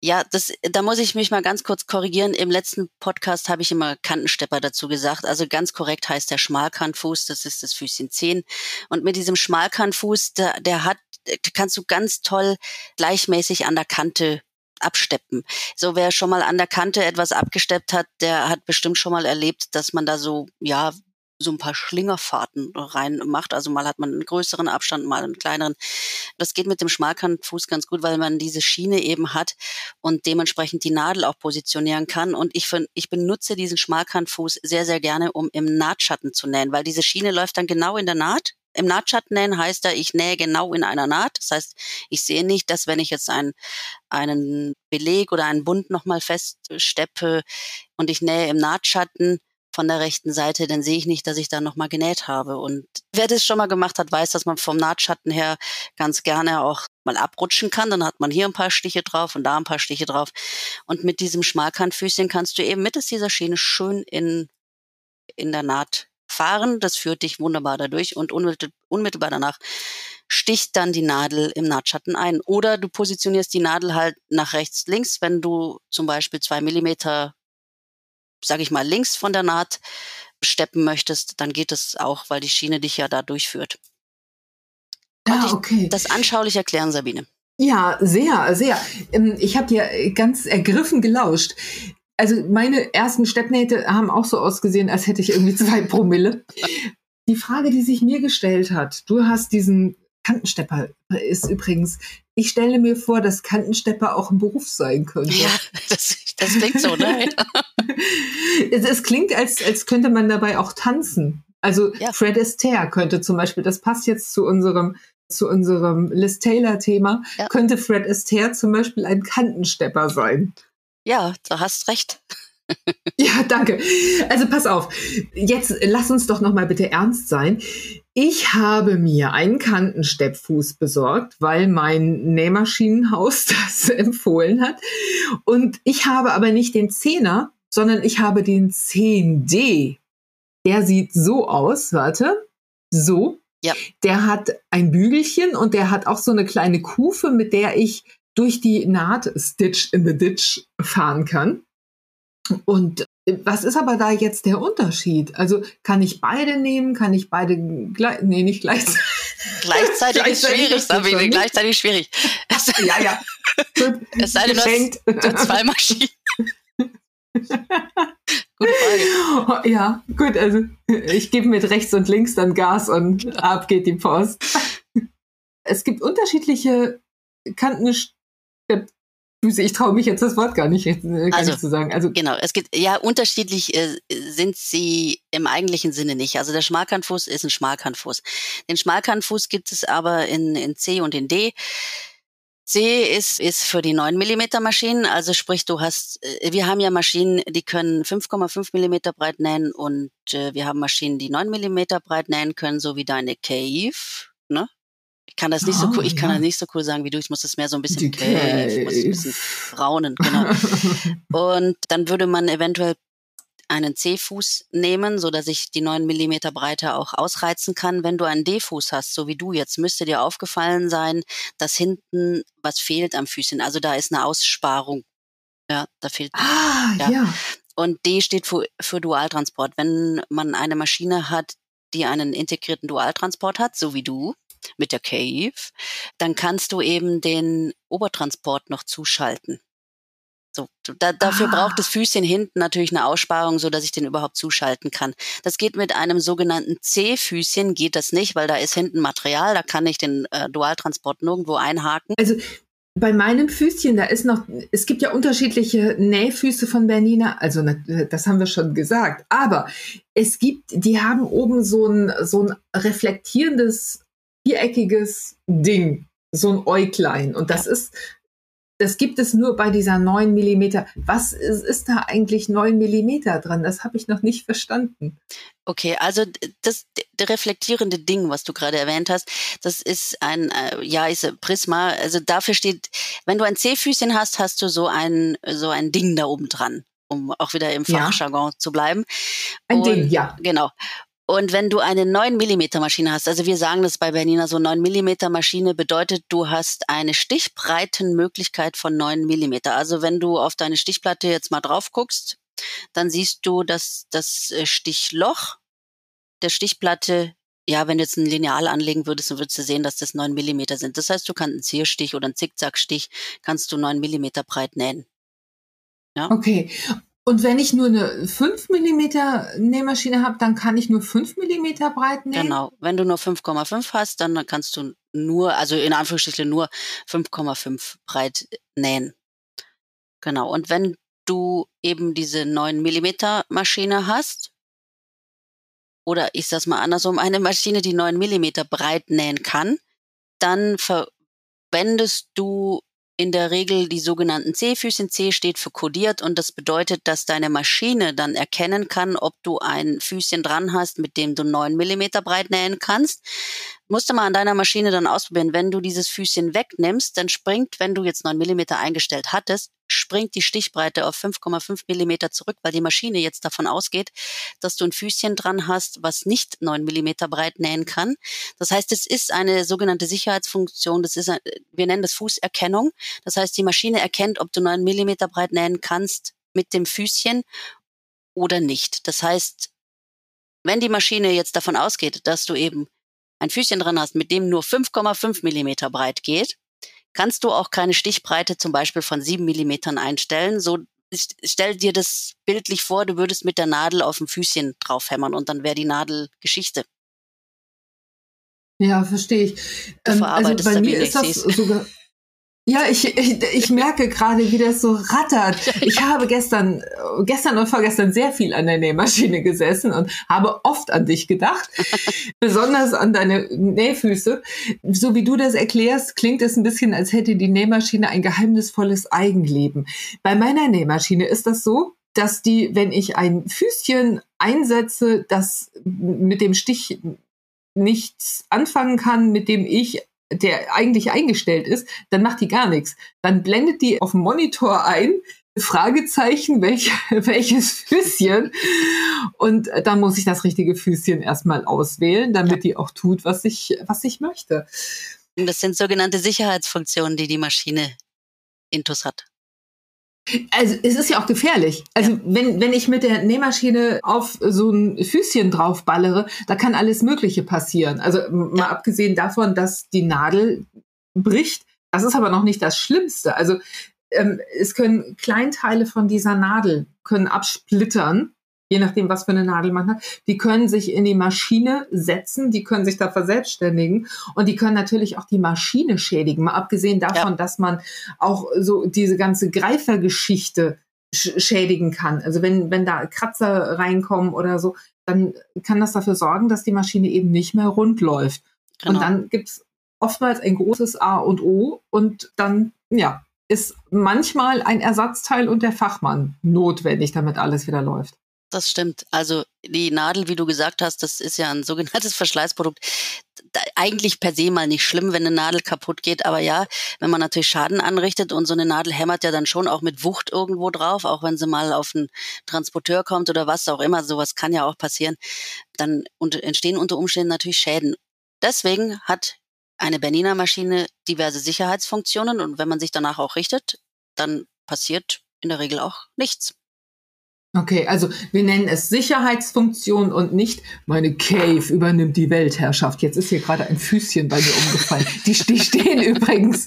Ja, das, da muss ich mich mal ganz kurz korrigieren. Im letzten Podcast habe ich immer Kantenstepper dazu gesagt. Also ganz korrekt heißt der Schmalkantfuß, das ist das Füßchen 10. Und mit diesem Schmalkantfuß, der, der hat, kannst du ganz toll gleichmäßig an der Kante absteppen. So wer schon mal an der Kante etwas abgesteppt hat, der hat bestimmt schon mal erlebt, dass man da so, ja, so ein paar Schlingerfahrten reinmacht. Also mal hat man einen größeren Abstand, mal einen kleineren. Das geht mit dem Schmalkantfuß ganz gut, weil man diese Schiene eben hat und dementsprechend die Nadel auch positionieren kann. Und ich, ich benutze diesen Schmalkantfuß sehr, sehr gerne, um im Nahtschatten zu nähen, weil diese Schiene läuft dann genau in der Naht. Im Nahtschatten nähen heißt da, ich nähe genau in einer Naht. Das heißt, ich sehe nicht, dass wenn ich jetzt einen, einen Beleg oder einen Bund nochmal feststeppe und ich nähe im Nahtschatten, von der rechten Seite, dann sehe ich nicht, dass ich da nochmal genäht habe. Und wer das schon mal gemacht hat, weiß, dass man vom Nahtschatten her ganz gerne auch mal abrutschen kann. Dann hat man hier ein paar Stiche drauf und da ein paar Stiche drauf. Und mit diesem Schmalkantfüßchen kannst du eben mittels dieser Schiene schön in, in der Naht fahren. Das führt dich wunderbar dadurch und unmittelbar danach sticht dann die Nadel im Nahtschatten ein. Oder du positionierst die Nadel halt nach rechts, links, wenn du zum Beispiel zwei Millimeter sage ich mal, links von der Naht steppen möchtest, dann geht es auch, weil die Schiene dich ja da durchführt. Ah, okay. Das anschaulich erklären, Sabine. Ja, sehr, sehr. Ähm, ich habe dir ganz ergriffen gelauscht. Also meine ersten Steppnähte haben auch so ausgesehen, als hätte ich irgendwie zwei Promille. Die Frage, die sich mir gestellt hat, du hast diesen Kantenstepper ist übrigens, ich stelle mir vor, dass Kantenstepper auch ein Beruf sein könnte. Ja, das, das klingt so, ne? es, es, klingt, als, als könnte man dabei auch tanzen. Also ja. Fred Astaire könnte zum Beispiel, das passt jetzt zu unserem zu unserem Liz Taylor-Thema, Ja. könnte Fred Astaire zum Beispiel ein Kantenstepper sein. Ja, du hast recht. Ja, danke. Also pass auf. Jetzt lass uns doch noch mal bitte ernst sein. Ich habe mir einen Kantensteppfuß besorgt, weil mein Nähmaschinenhaus das empfohlen hat. Und ich habe aber nicht den Zehner, sondern ich habe den 10D. Der sieht so aus, warte. So. Ja. Der hat ein Bügelchen und der hat auch so eine kleine Kufe, mit der ich durch die Naht Stitch in the Ditch fahren kann. Und was ist aber da jetzt der Unterschied? Also kann ich beide nehmen? Kann ich beide gleich? Nee, nicht gleichzeitig. Gleichzeitig ist Gleichzeitig schwierig, ist das Sabine. Gleichzeitig schwierig. ja, ja. Es sei denn, du hast- hast zwei Maschinen. Gute Frage. Ja, gut, also ich gebe mit rechts und links dann Gas und ab geht die Post. Es gibt unterschiedliche Ich traue mich jetzt das Wort gar nicht, äh, gar Also, nicht zu sagen. Also Genau, es gibt ja unterschiedlich äh, sind sie im eigentlichen Sinne nicht. Also der Schmalkantfuß ist ein Schmalkantfuß. Den Schmalkantfuß gibt es aber in, in C und in D. C ist, ist für die 9 mm Maschinen, also sprich, du hast, äh, wir haben ja Maschinen, die können 5,5 mm breit nähen und äh, wir haben Maschinen, die 9 mm breit nähen können, so wie deine Cave, ne? Ich kann das nicht so Ah, cool, ich kann ja. das nicht so cool sagen wie du, ich muss das mehr so ein bisschen Cave, ich muss ein bisschen raunen, genau. Und dann würde man eventuell einen C-Fuß nehmen, so dass ich die 9 Millimeter Breite auch ausreizen kann. Wenn du einen D-Fuß hast, so wie du jetzt, müsste dir aufgefallen sein, dass hinten was fehlt am Füßchen. Also da ist eine Aussparung. Ja, da fehlt. ah, Ja. ja. Und D steht für, für Dualtransport. Wenn man eine Maschine hat, die einen integrierten Dualtransport hat, so wie du mit der Cave, dann kannst du eben den Obertransport noch zuschalten. So, da, dafür Ah. braucht das Füßchen hinten natürlich eine Aussparung, so dass ich den überhaupt zuschalten kann. Das geht mit einem sogenannten C-Füßchen, geht das nicht, weil da ist hinten Material, da kann ich den äh, Dualtransport nirgendwo einhaken. Also bei meinem Füßchen, da ist noch, es gibt ja unterschiedliche Nähfüße von Bernina, also na- das haben wir schon gesagt, aber es gibt, die haben oben so ein, so ein reflektierendes, viereckiges Ding, so ein Äuglein und das ist, das gibt es nur bei dieser 9 Millimeter. Was ist, ist da eigentlich 9 Millimeter dran? Das habe ich noch nicht verstanden. Okay, also das reflektierende Ding, was du gerade erwähnt hast, das ist ein äh, ja ist ein Prisma. Also dafür steht, wenn du ein C-Füßchen hast, hast du so ein so ein Ding da oben dran, um auch wieder im Ja. Fachjargon zu bleiben. Ein Und- Ding, ja. Genau. Und wenn du eine 9 mm Maschine hast, also wir sagen das bei Bernina so 9 mm Maschine bedeutet, du hast eine Stichbreitenmöglichkeit von 9 mm. Also wenn du auf deine Stichplatte jetzt mal drauf guckst, dann siehst du, dass das äh, Stichloch der Stichplatte, ja, wenn du jetzt ein Lineal anlegen würdest, dann würdest du sehen, dass das 9 mm sind. Das heißt, du kannst einen Zierstich oder einen Zickzackstich, kannst du 9 mm breit nähen. Okay. Und wenn ich nur eine 5 Millimeter Nähmaschine habe, dann kann ich nur 5 Millimeter breit nähen? Genau. Wenn du nur 5,5 hast, dann kannst du nur, also in Anführungsstrichen nur 5,5 breit nähen. Genau. Und wenn du eben diese 9 Millimeter Maschine hast, oder ich sag's mal andersrum, eine Maschine, die 9 Millimeter breit nähen kann, dann verwendest du in der Regel die sogenannten C-Füßchen. C steht für kodiert und das bedeutet, dass deine Maschine dann erkennen kann, ob du ein Füßchen dran hast, mit dem du 9 Millimeter breit nähen kannst. Musst du mal an deiner Maschine dann ausprobieren. Wenn du dieses Füßchen wegnimmst, dann springt, wenn du jetzt 9 Millimeter eingestellt hattest, springt die Stichbreite auf 5,5 Millimeter zurück, weil die Maschine jetzt davon ausgeht, dass du ein Füßchen dran hast, was nicht 9 Millimeter breit nähen kann. Das heißt, es ist eine sogenannte Sicherheitsfunktion. Das ist, wir nennen das Fußerkennung. Das heißt, die Maschine erkennt, ob du 9 Millimeter breit nähen kannst mit dem Füßchen oder nicht. Das heißt, wenn die Maschine jetzt davon ausgeht, dass du eben ein Füßchen dran hast, mit dem nur 5,5 Millimeter breit geht, kannst du auch keine Stichbreite zum Beispiel von 7 Millimetern einstellen. So stell dir das bildlich vor, du würdest mit der Nadel auf dem Füßchen draufhämmern und dann wäre die Nadel Geschichte. Ja, verstehe ich. Du Ähm, also verarbeitest bei da mir ist das sogar. Ja, ich, ich, ich merke gerade, wie das so rattert. Ich habe gestern, gestern und vorgestern sehr viel an der Nähmaschine gesessen und habe oft an dich gedacht. Besonders an deine Nähfüße. So wie du das erklärst, klingt es ein bisschen, als hätte die Nähmaschine ein geheimnisvolles Eigenleben. Bei meiner Nähmaschine ist das so, dass die, wenn ich ein Füßchen einsetze, das mit dem Stich nichts anfangen kann, mit dem ich der eigentlich eingestellt ist, dann macht die gar nichts. Dann blendet die auf dem Monitor ein, Fragezeichen, welch, welches Füßchen. Und dann muss ich das richtige Füßchen erstmal auswählen, damit die auch tut, was ich, was ich möchte. Das sind sogenannte Sicherheitsfunktionen, die die Maschine intus hat. Also es ist ja auch gefährlich. Also ja. wenn, wenn ich mit der Nähmaschine auf so ein Füßchen draufballere, da kann alles Mögliche passieren. Also mal ja. abgesehen davon, dass die Nadel bricht, das ist aber noch nicht das Schlimmste. Also ähm, es können Kleinteile von dieser Nadel können absplittern je nachdem, was für eine Nadel man hat, die können sich in die Maschine setzen, die können sich da verselbstständigen und die können natürlich auch die Maschine schädigen. Mal abgesehen davon, ja. dass man auch so diese ganze Greifergeschichte schädigen kann. Also wenn, wenn da Kratzer reinkommen oder so, dann kann das dafür sorgen, dass die Maschine eben nicht mehr rund läuft. Genau. Und dann gibt's oftmals ein großes A und O und dann, ja, ist manchmal ein Ersatzteil und der Fachmann notwendig, damit alles wieder läuft. Das stimmt. Also die Nadel, wie du gesagt hast, das ist ja ein sogenanntes Verschleißprodukt. Da, eigentlich per se mal nicht schlimm, wenn eine Nadel kaputt geht, aber ja, wenn man natürlich Schaden anrichtet und so eine Nadel hämmert ja dann schon auch mit Wucht irgendwo drauf, auch wenn sie mal auf einen Transporteur kommt oder was auch immer, sowas kann ja auch passieren, dann entstehen unter Umständen natürlich Schäden. Deswegen hat eine Bernina Maschine diverse Sicherheitsfunktionen und wenn man sich danach auch richtet, dann passiert in der Regel auch nichts. Okay, also wir nennen es Sicherheitsfunktion und nicht meine Cave übernimmt die Weltherrschaft. Jetzt ist hier gerade ein Füßchen bei mir umgefallen. Die, die stehen übrigens,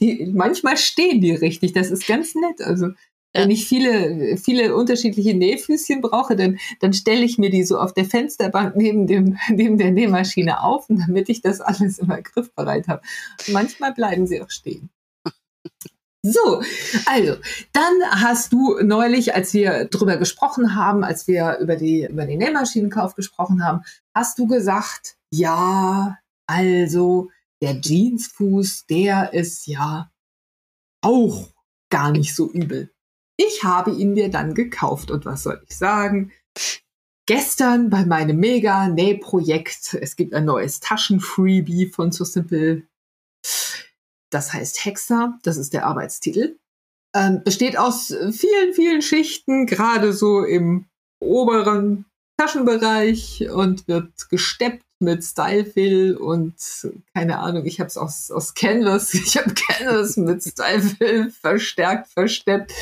die, manchmal stehen die richtig. Das ist ganz nett. Also wenn ich viele, viele unterschiedliche Nähfüßchen brauche, dann, dann stelle ich mir die so auf der Fensterbank neben, dem, neben der Nähmaschine auf, damit ich das alles immer griffbereit habe. manchmal bleiben sie auch stehen. So, also, dann hast du neulich, als wir drüber gesprochen haben, als wir über die, über den Nähmaschinenkauf gesprochen haben, hast du gesagt, ja, also, der Jeansfuß, der ist ja auch gar nicht so übel. Ich habe ihn mir dann gekauft und was soll ich sagen? Gestern bei meinem Mega-Nähprojekt, es gibt ein neues Taschenfreebie von So Simple das heißt Hexer, das ist der Arbeitstitel. Ähm, besteht aus vielen, vielen Schichten, gerade so im oberen Taschenbereich und wird gesteppt mit Stylefill und keine Ahnung, ich habe es aus, aus Canvas, ich habe Canvas mit Stylefill verstärkt, versteppt.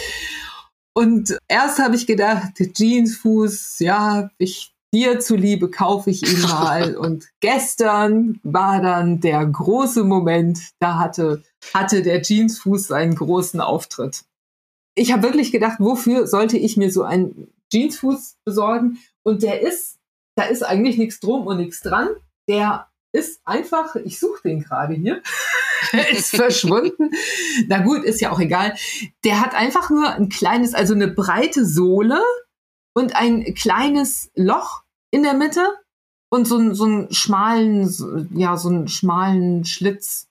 Und erst habe ich gedacht, Jeansfuß, ja, ich dir zuliebe kaufe ich ihn mal. und gestern war dann der große Moment, da hatte, hatte der Jeansfuß seinen großen Auftritt. Ich habe wirklich gedacht, wofür sollte ich mir so einen Jeansfuß besorgen? Und der ist, da ist eigentlich nichts drum und nichts dran. Der ist einfach, ich suche den gerade hier, ist verschwunden. Na gut, ist ja auch egal. Der hat einfach nur ein kleines, also eine breite Sohle, und ein kleines Loch in der Mitte und so, so einen schmalen, ja, so einen schmalen Schlitz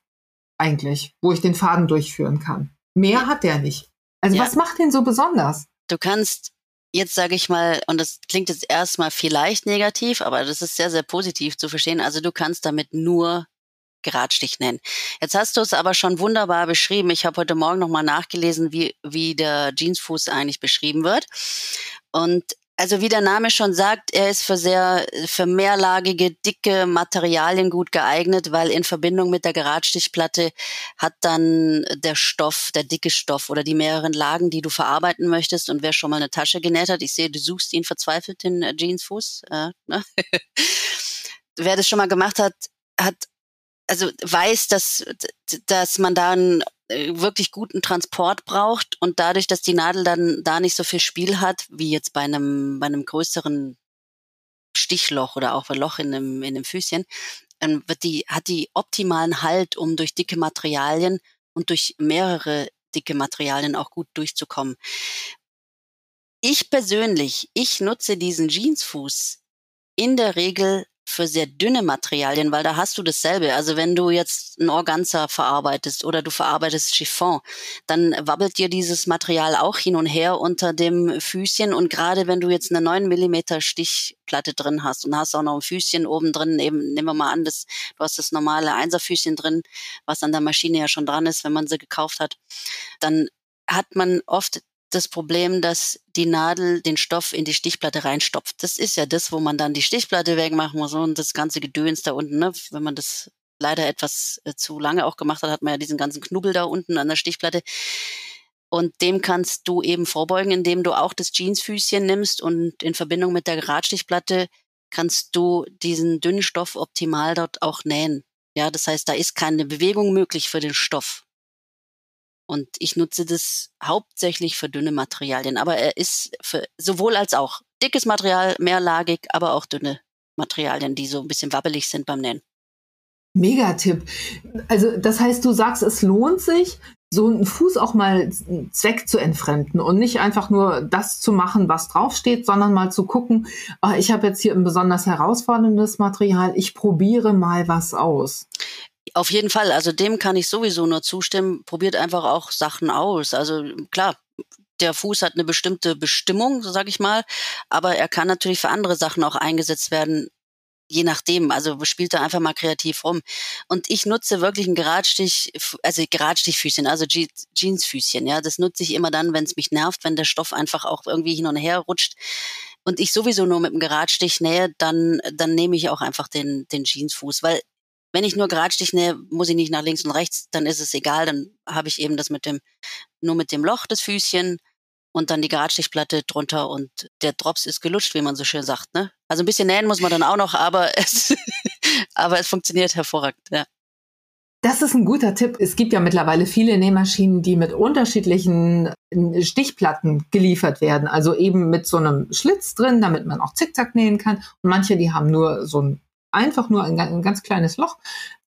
eigentlich, wo ich den Faden durchführen kann. Mehr hat der nicht. Also ja. was macht den so besonders? Du kannst jetzt sage ich mal, und das klingt jetzt erstmal vielleicht negativ, aber das ist sehr, sehr positiv zu verstehen. Also du kannst damit nur Geradstich nennen. Jetzt hast du es aber schon wunderbar beschrieben. Ich habe heute Morgen nochmal nachgelesen, wie, wie der Jeansfuß eigentlich beschrieben wird. Und also wie der Name schon sagt, er ist für sehr, für mehrlagige, dicke Materialien gut geeignet, weil in Verbindung mit der Geradstichplatte hat dann der Stoff, der dicke Stoff oder die mehreren Lagen, die du verarbeiten möchtest und wer schon mal eine Tasche genäht hat, ich sehe, du suchst ihn verzweifelt, den Jeansfuß, äh, ne? wer das schon mal gemacht hat, hat also weiß, dass, dass man da einen äh, wirklich guten Transport braucht und dadurch, dass die Nadel dann da nicht so viel Spiel hat, wie jetzt bei einem, bei einem größeren Stichloch oder auch ein Loch in einem, in einem Füßchen, dann wird die, hat die optimalen Halt, um durch dicke Materialien und durch mehrere dicke Materialien auch gut durchzukommen. Ich persönlich, ich nutze diesen Jeansfuß in der Regel für sehr dünne Materialien, weil da hast du dasselbe. Also wenn du jetzt ein Organza verarbeitest oder du verarbeitest Chiffon, dann wabbelt dir dieses Material auch hin und her unter dem Füßchen und gerade wenn du jetzt eine 9 Millimeter Stichplatte drin hast und hast auch noch ein Füßchen oben drin, eben nehmen wir mal an, das, du hast das normale Einserfüßchen drin, was an der Maschine ja schon dran ist, wenn man sie gekauft hat, dann hat man oft das Problem, dass die Nadel den Stoff in die Stichplatte reinstopft. Das ist ja das, wo man dann die Stichplatte wegmachen muss und das ganze Gedöns da unten, ne? wenn man das leider etwas äh, zu lange auch gemacht hat, hat man ja diesen ganzen Knubbel da unten an der Stichplatte. Und dem kannst du eben vorbeugen, indem du auch das Jeansfüßchen nimmst und in Verbindung mit der Geradstichplatte kannst du diesen dünnen Stoff optimal dort auch nähen. Ja, das heißt, da ist keine Bewegung möglich für den Stoff. Und ich nutze das hauptsächlich für dünne Materialien. Aber er ist für sowohl als auch dickes Material, mehrlagig, aber auch dünne Materialien, die so ein bisschen wabbelig sind beim Nähen. Megatipp. Also das heißt, du sagst, es lohnt sich, so einen Fuß auch mal Zweck zu entfremden und nicht einfach nur das zu machen, was draufsteht, sondern mal zu gucken, oh, ich habe jetzt hier ein besonders herausforderndes Material, ich probiere mal was aus. Auf jeden Fall, also dem kann ich sowieso nur zustimmen. Probiert einfach auch Sachen aus. Also klar, der Fuß hat eine bestimmte Bestimmung, so sage ich mal, aber er kann natürlich für andere Sachen auch eingesetzt werden, je nachdem. Also spielt da einfach mal kreativ rum. Und ich nutze wirklich ein Geradstich, also Geradstichfüßchen, also Jeansfüßchen. Ja, das nutze ich immer dann, wenn es mich nervt, wenn der Stoff einfach auch irgendwie hin und her rutscht und ich sowieso nur mit dem Geradstich nähe, dann, dann nehme ich auch einfach den, den Jeansfuß, weil wenn ich nur Geradstich nähe, muss ich nicht nach links und rechts, dann ist es egal, dann habe ich eben das mit dem, nur mit dem Loch das Füßchen und dann die Geradstichplatte drunter und der Drops ist gelutscht, wie man so schön sagt. Ne? Also ein bisschen nähen muss man dann auch noch, aber es, aber es funktioniert hervorragend, ja. Das ist ein guter Tipp. Es gibt ja mittlerweile viele Nähmaschinen, die mit unterschiedlichen äh, Stichplatten geliefert werden. Also eben mit so einem Schlitz drin, damit man auch zickzack nähen kann. Und manche, die haben nur so ein einfach nur ein, ein ganz kleines Loch,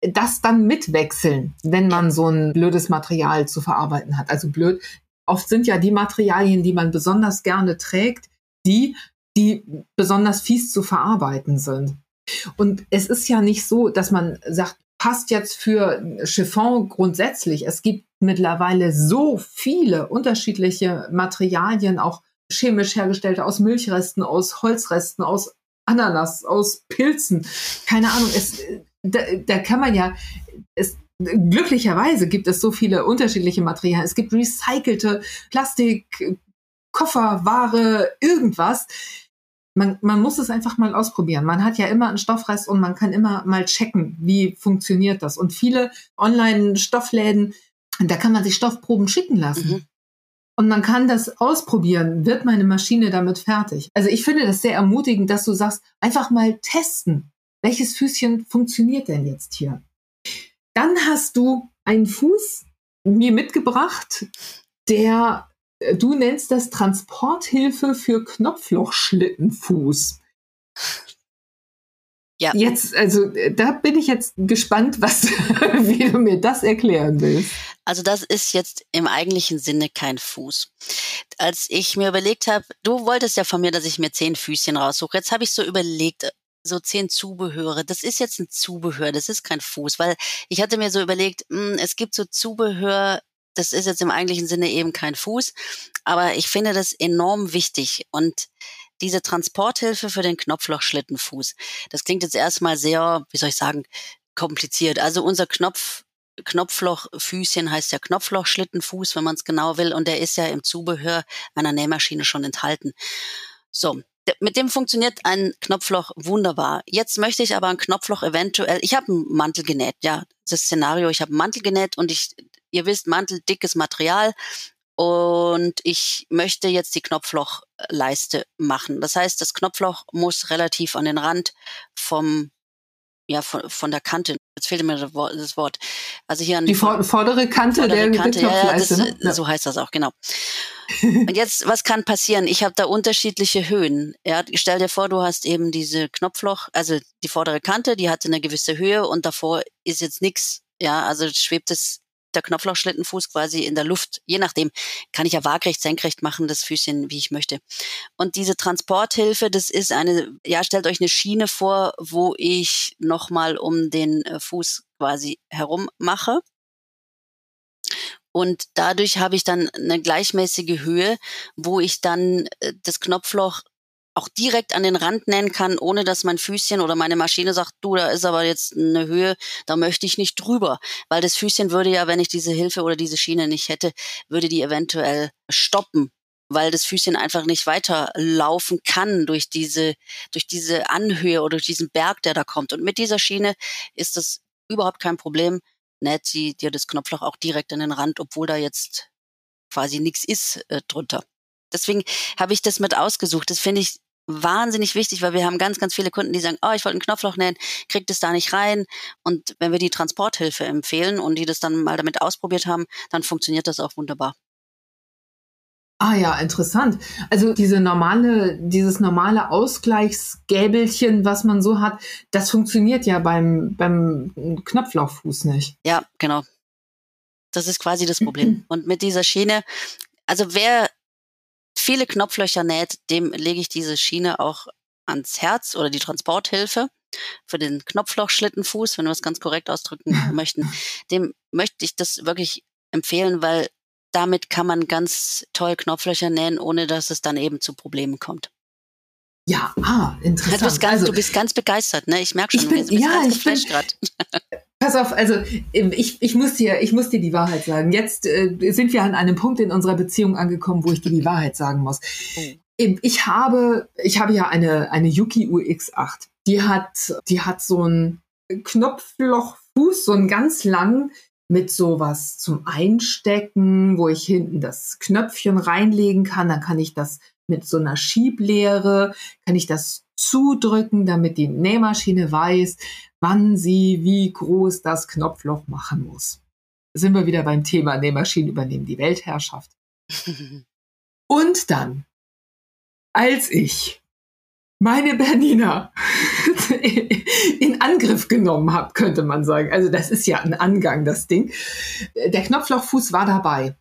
das dann mitwechseln, wenn man so ein blödes Material zu verarbeiten hat. Also blöd. Oft sind ja die Materialien, die man besonders gerne trägt, die, die besonders fies zu verarbeiten sind. Und es ist ja nicht so, dass man sagt, passt jetzt für Chiffon grundsätzlich. Es gibt mittlerweile so viele unterschiedliche Materialien, auch chemisch hergestellte aus Milchresten, aus Holzresten, aus Ananas, aus Pilzen. Keine Ahnung, es, da, da kann man ja, es, glücklicherweise gibt es so viele unterschiedliche Materialien. Es gibt recycelte Plastik, Koffer, Ware, irgendwas. Man, man muss es einfach mal ausprobieren. Man hat ja immer einen Stoffrest und man kann immer mal checken, wie funktioniert das. Und viele Online-Stoffläden, da kann man sich Stoffproben schicken lassen. Mhm. Und man kann das ausprobieren. Wird meine Maschine damit fertig? Also ich finde das sehr ermutigend, dass du sagst, einfach mal testen. Welches Füßchen funktioniert denn jetzt hier? Dann hast du einen Fuß mir mitgebracht, der äh, du nennst das Transporthilfe für Knopflochschlittenfuß. Ja. Jetzt, also da bin ich jetzt gespannt, was, wie du mir das erklären willst. Also das ist jetzt im eigentlichen Sinne kein Fuß. Als ich mir überlegt habe, du wolltest ja von mir, dass ich mir zehn Füßchen raussuche. Jetzt habe ich so überlegt, so zehn Zubehöre. Das ist jetzt ein Zubehör, das ist kein Fuß, weil ich hatte mir so überlegt, mh, hm, es gibt so Zubehör, das ist jetzt im eigentlichen Sinne eben kein Fuß, aber ich finde das enorm wichtig und diese Transporthilfe für den Knopflochschlittenfuß. Das klingt jetzt erstmal sehr, wie soll ich sagen, kompliziert. Also unser Knopf, Knopflochfüßchen heißt ja Knopflochschlittenfuß, wenn man es genau will, und der ist ja im Zubehör einer Nähmaschine schon enthalten. So, mit dem funktioniert ein Knopfloch wunderbar. Jetzt möchte ich aber ein Knopfloch eventuell, ich habe einen Mantel genäht, ja, das Szenario, ich habe einen Mantel genäht und ich, ihr wisst, Mantel, dickes Material, und ich möchte jetzt die Knopflochleiste machen. Das heißt, das Knopfloch muss relativ an den Rand vom ja von, von der Kante. Jetzt fehlt mir das Wort. Also hier an die vordere Kante vordere der Kante, ja, das, ne? ja. so heißt das auch genau. Und jetzt, was kann passieren? Ich habe da unterschiedliche Höhen. Ja, stell dir vor, du hast eben diese Knopfloch, also die vordere Kante, die hatte eine gewisse Höhe und davor ist jetzt nichts. Ja, also schwebt es der Knopflochschlittenfuß quasi in der Luft. Je nachdem kann ich ja waagrecht, senkrecht machen, das Füßchen, wie ich möchte. Und diese Transporthilfe, das ist eine, ja, stellt euch eine Schiene vor, wo ich nochmal um den äh, Fuß quasi herum mache. Und dadurch habe ich dann eine gleichmäßige Höhe, wo ich dann äh, das Knopfloch auch direkt an den Rand nähen kann, ohne dass mein Füßchen oder meine Maschine sagt, du, da ist aber jetzt eine Höhe, da möchte ich nicht drüber. Weil das Füßchen würde ja, wenn ich diese Hilfe oder diese Schiene nicht hätte, würde die eventuell stoppen, weil das Füßchen einfach nicht weiterlaufen kann durch diese, durch diese Anhöhe oder durch diesen Berg, der da kommt. Und mit dieser Schiene ist das überhaupt kein Problem. Näht sie dir das Knopfloch auch direkt an den Rand, obwohl da jetzt quasi nichts ist äh, drunter. Deswegen habe ich das mit ausgesucht. Das finde ich wahnsinnig wichtig, weil wir haben ganz, ganz viele Kunden, die sagen, oh, ich wollte ein Knopfloch nähen, kriegt es da nicht rein. Und wenn wir die Transporthilfe empfehlen und die das dann mal damit ausprobiert haben, dann funktioniert das auch wunderbar. Ah ja, interessant. Also diese normale, dieses normale Ausgleichsgäbelchen, was man so hat, das funktioniert ja beim, beim Knopflochfuß nicht. Ja, genau. Das ist quasi das Problem. Und mit dieser Schiene, also wer viele Knopflöcher näht, dem lege ich diese Schiene auch ans Herz oder die Transporthilfe für den Knopflochschlittenfuß, wenn wir es ganz korrekt ausdrücken möchten. Dem möchte ich das wirklich empfehlen, weil damit kann man ganz toll Knopflöcher nähen, ohne dass es dann eben zu Problemen kommt. Ja, ah, interessant. Du bist ganz, also, du bist ganz begeistert, ne? Ich merke schon, ich bin, ja, ich bin, Pass auf, also ähm, ich, ich, muss dir, ich muss dir die Wahrheit sagen. Jetzt äh, sind wir an einem Punkt in unserer Beziehung angekommen, wo ich dir die Wahrheit sagen muss. Oh. Ich habe, ich habe ja eine, eine Yuki UX8. Die hat, die hat so einen Knopflochfuß, so einen ganz langen, mit sowas zum Einstecken, wo ich hinten das Knöpfchen reinlegen kann. Dann kann ich das mit so einer Schieblehre, kann ich das zudrücken, damit die Nähmaschine weiß, wann sie wie groß das Knopfloch machen muss. Da sind wir wieder beim Thema Nähmaschinen übernehmen die Weltherrschaft. Und dann, als ich meine Bernina in Angriff genommen habe, könnte man sagen. Also das ist ja ein Angang, das Ding. Der Knopflochfuß war dabei.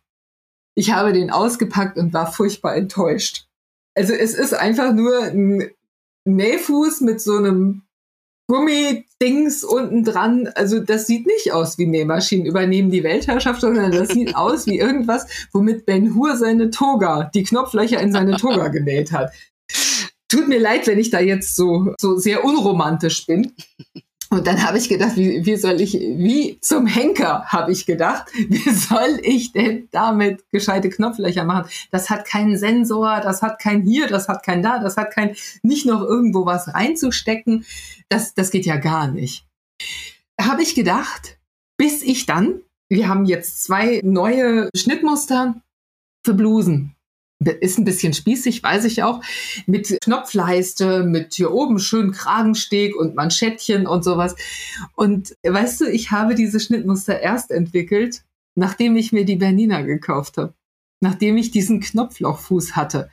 Ich habe den ausgepackt und war furchtbar enttäuscht. Also es ist einfach nur ein Nähfuß mit so einem Gummidings unten dran. Also das sieht nicht aus wie Nähmaschinen übernehmen die Weltherrschaft, sondern das sieht aus wie irgendwas, womit Ben Hur seine Toga, die Knopflöcher in seine Toga genäht hat. Tut mir leid, wenn ich da jetzt so, so sehr unromantisch bin. Und dann habe ich gedacht, wie, wie soll ich, wie zum Henker habe ich gedacht, wie soll ich denn damit gescheite Knopflöcher machen? Das hat keinen Sensor, das hat kein hier, das hat kein da, das hat kein, nicht noch irgendwo was reinzustecken. Das, das geht ja gar nicht. Habe ich gedacht, bis ich dann, wir haben jetzt zwei neue Schnittmuster für Blusen ist ein bisschen spießig, weiß ich auch, mit Knopfleiste, mit hier oben schön Kragensteg und Manschettchen und sowas. Und weißt du, ich habe diese Schnittmuster erst entwickelt, nachdem ich mir die Bernina gekauft habe, nachdem ich diesen Knopflochfuß hatte.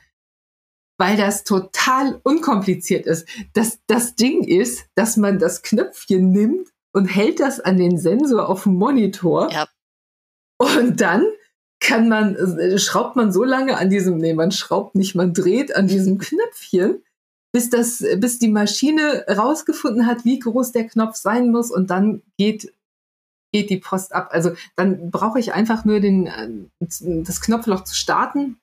Weil das total unkompliziert ist. Das, das Ding ist, dass man das Knöpfchen nimmt und hält das an den Sensor auf dem Monitor. Ja. Und dann kann man, äh, schraubt man so lange an diesem, nee, man schraubt nicht, man dreht an diesem Knöpfchen, bis das, bis die Maschine rausgefunden hat, wie groß der Knopf sein muss und dann geht, geht die Post ab. Also dann brauche ich einfach nur den, äh, das Knopfloch zu starten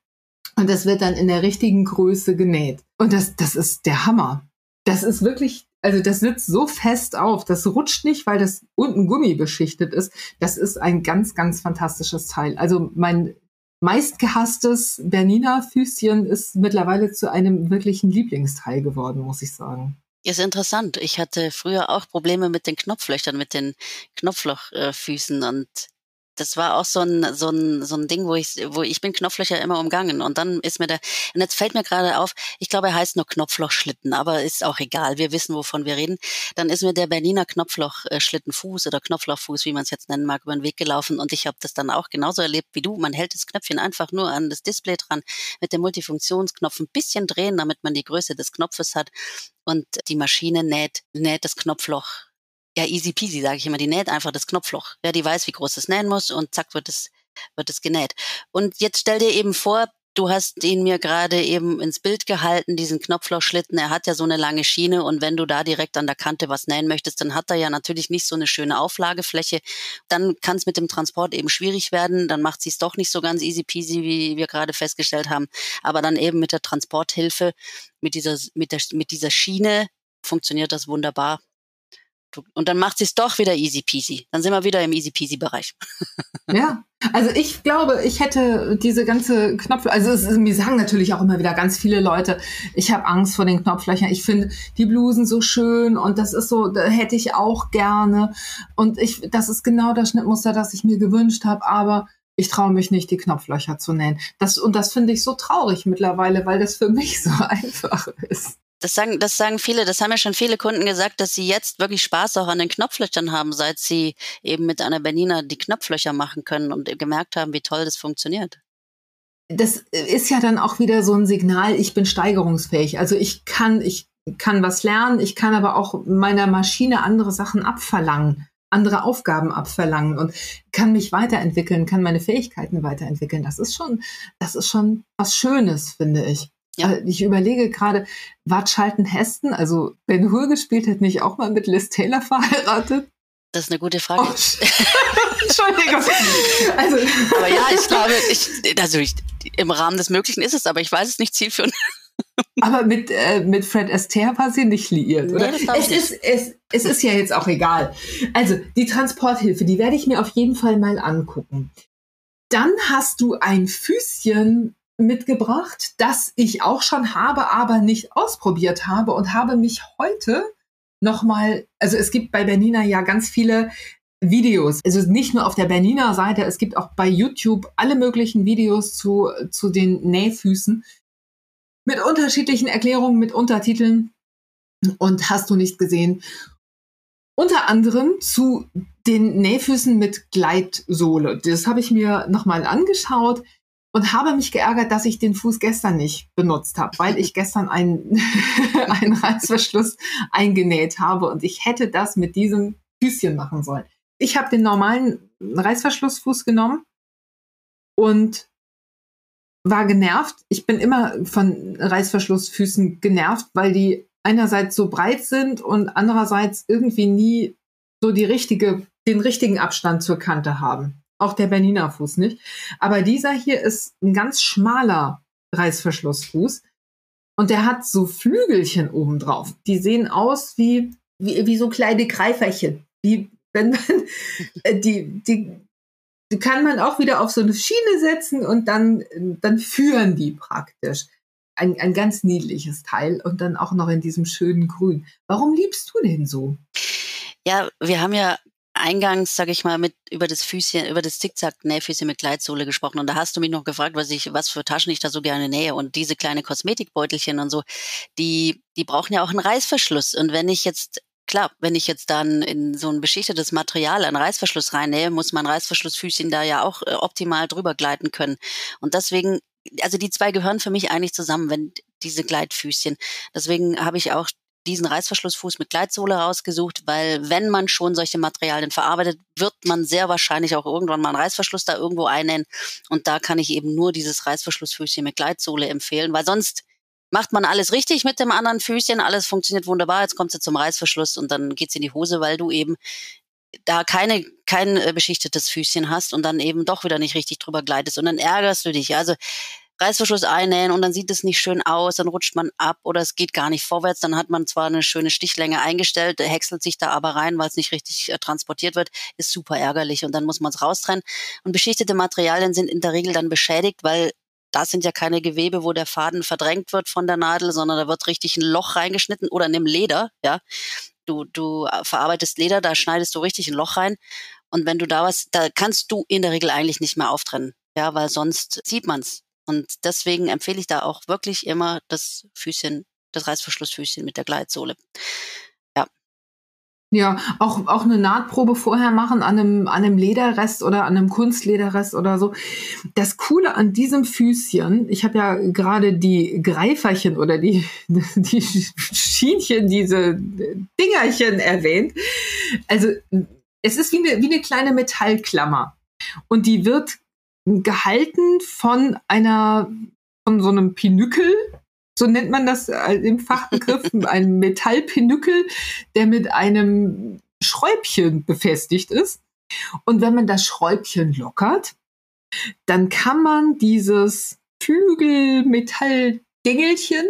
und das wird dann in der richtigen Größe genäht. Und das, das ist der Hammer. Das ist wirklich also das sitzt so fest auf, das rutscht nicht, weil das unten Gummi beschichtet ist. Das ist ein ganz, ganz fantastisches Teil. Also mein meistgehasstes Bernina Füßchen ist mittlerweile zu einem wirklichen Lieblingsteil geworden, muss ich sagen. Ist interessant. Ich hatte früher auch Probleme mit den Knopflöchern, mit den Knopflochfüßen und das war auch so ein, so ein, so ein Ding, wo ich, wo ich bin Knopflöcher immer umgangen. Und dann ist mir der, und jetzt fällt mir gerade auf, ich glaube, er heißt nur Knopflochschlitten, aber ist auch egal. Wir wissen, wovon wir reden. Dann ist mir der Berliner Knopflochschlittenfuß oder Knopflochfuß, wie man es jetzt nennen mag, über den Weg gelaufen. Und ich habe das dann auch genauso erlebt wie du. Man hält das Knöpfchen einfach nur an das Display dran, mit dem Multifunktionsknopf ein bisschen drehen, damit man die Größe des Knopfes hat. Und die Maschine näht, näht das Knopfloch ja, easy peasy, sage ich immer. Die näht einfach das Knopfloch. Ja, die weiß, wie groß es nähen muss und zack wird es wird es genäht. Und jetzt stell dir eben vor, du hast ihn mir gerade eben ins Bild gehalten, diesen Knopflochschlitten. Er hat ja so eine lange Schiene und wenn du da direkt an der Kante was nähen möchtest, dann hat er ja natürlich nicht so eine schöne Auflagefläche. Dann kann es mit dem Transport eben schwierig werden. Dann macht sie es doch nicht so ganz easy peasy, wie wir gerade festgestellt haben. Aber dann eben mit der Transporthilfe, mit dieser, mit der, mit dieser Schiene funktioniert das wunderbar. Und dann macht sie es doch wieder easy peasy. Dann sind wir wieder im easy peasy Bereich. Ja, also ich glaube, ich hätte diese ganze Knopf, also es, mir sagen natürlich auch immer wieder ganz viele Leute, ich habe Angst vor den Knopflöchern. Ich finde die Blusen so schön und das ist so, da hätte ich auch gerne. Und ich, das ist genau das Schnittmuster, das ich mir gewünscht habe, aber ich traue mich nicht, die Knopflöcher zu nähen. Das, und das finde ich so traurig mittlerweile, weil das für mich so einfach ist. Das sagen, das sagen viele, das haben ja schon viele Kunden gesagt, dass sie jetzt wirklich Spaß auch an den Knopflöchern haben, seit sie eben mit einer Bernina die Knopflöcher machen können und gemerkt haben, wie toll das funktioniert. Das ist ja dann auch wieder so ein Signal, ich bin steigerungsfähig. Also ich kann, ich kann was lernen, ich kann aber auch meiner Maschine andere Sachen abverlangen, andere Aufgaben abverlangen und kann mich weiterentwickeln, kann meine Fähigkeiten weiterentwickeln. Das ist schon, das ist schon was Schönes, finde ich. Ja. Ich überlege gerade, war Charlton Heston, also Ben Hur gespielt hat, nicht auch mal mit Liz Taylor verheiratet? Das ist eine gute Frage. Oh, Entschuldigung. Also. Aber ja, ich glaube, ich, also ich, im Rahmen des Möglichen ist es, aber ich weiß es nicht zielführend. Aber mit, äh, mit Fred Astaire war sie nicht liiert, oder? Nee, es, ist, es, es ist ja jetzt auch egal. Also, die Transporthilfe, die werde ich mir auf jeden Fall mal angucken. Dann hast du ein Füßchen mitgebracht, das ich auch schon habe, aber nicht ausprobiert habe und habe mich heute nochmal, also es gibt bei Bernina ja ganz viele Videos, also nicht nur auf der Bernina Seite, es gibt auch bei YouTube alle möglichen Videos zu, zu den Nähfüßen mit unterschiedlichen Erklärungen, mit Untertiteln und hast du nicht gesehen. Unter anderem zu den Nähfüßen mit Gleitsohle. Das habe ich mir nochmal angeschaut und habe mich geärgert, dass ich den Fuß gestern nicht benutzt habe, weil ich gestern einen, einen Reißverschluss eingenäht habe und ich hätte das mit diesem Füßchen machen sollen. Ich habe den normalen Reißverschlussfuß genommen und war genervt. Ich bin immer von Reißverschlussfüßen genervt, weil die einerseits so breit sind und andererseits irgendwie nie so die richtige, den richtigen Abstand zur Kante haben. Auch der Bernina Fuß nicht. Aber dieser hier ist ein ganz schmaler Reißverschlussfuß. Und der hat so Flügelchen oben drauf. Die sehen aus wie, wie, wie so kleine Greiferchen. Wie, wenn man, äh, die, die, die kann man auch wieder auf so eine Schiene setzen und dann, dann führen die praktisch. Ein, ein ganz niedliches Teil und dann auch noch in diesem schönen Grün. Warum liebst du den so? Ja, wir haben ja eingangs, sage ich mal, mit über das Füßchen, über das Zickzack-Nähfüßchen mit Gleitsohle gesprochen und da hast du mich noch gefragt, was ich, was für Taschen ich da so gerne nähe und diese kleine Kosmetikbeutelchen und so, die, die brauchen ja auch einen Reißverschluss und wenn ich jetzt Klar, wenn ich jetzt dann in so ein beschichtetes Material einen Reißverschluss reinnähe, muss mein Reißverschlussfüßchen da ja auch äh, optimal drüber gleiten können. Und deswegen, also die zwei gehören für mich eigentlich zusammen, wenn diese Gleitfüßchen. Deswegen habe ich auch diesen Reißverschlussfuß mit Gleitsohle rausgesucht, weil wenn man schon solche Materialien verarbeitet, wird man sehr wahrscheinlich auch irgendwann mal einen Reißverschluss da irgendwo einnähen. Und da kann ich eben nur dieses Reißverschlussfüßchen mit Gleitsohle empfehlen, weil sonst macht man alles richtig mit dem anderen Füßchen, alles funktioniert wunderbar, jetzt kommt sie zum Reißverschluss und dann geht's in die Hose, weil du eben da keine kein äh, beschichtetes Füßchen hast und dann eben doch wieder nicht richtig drüber gleitest und dann ärgerst du dich. Also Reißverschluss einnähen und dann sieht es nicht schön aus, dann rutscht man ab oder es geht gar nicht vorwärts, dann hat man zwar eine schöne Stichlänge eingestellt, häckselt sich da aber rein, weil es nicht richtig äh, transportiert wird, ist super ärgerlich und dann muss man es raustrennen. Und beschichtete Materialien sind in der Regel dann beschädigt, weil da sind ja keine Gewebe, wo der Faden verdrängt wird von der Nadel, sondern da wird richtig ein Loch reingeschnitten oder nimm Leder, ja. Du, du äh, verarbeitest Leder, da schneidest du richtig ein Loch rein. Und wenn du da was, da kannst du in der Regel eigentlich nicht mehr auftrennen. Ja, weil sonst sieht man's. Und deswegen empfehle ich da auch wirklich immer das Füßchen, das Reißverschlussfüßchen mit der Gleitsohle. Ja, auch, auch eine Nahtprobe vorher machen an einem, an einem Lederrest oder an einem Kunstlederrest oder so. Das Coole an diesem Füßchen, ich habe ja gerade die Greiferchen oder die, die Schienchen, diese Dingerchen erwähnt. Also es ist wie eine, wie eine kleine Metallklammer. Und die wird gehalten von einer, von so einem Pinükel, so nennt man das äh, im Fachbegriff, ein Metallpinükel, der mit einem Schräubchen befestigt ist. Und wenn man das Schräubchen lockert, dann kann man dieses Flügelmetall-Dingelchen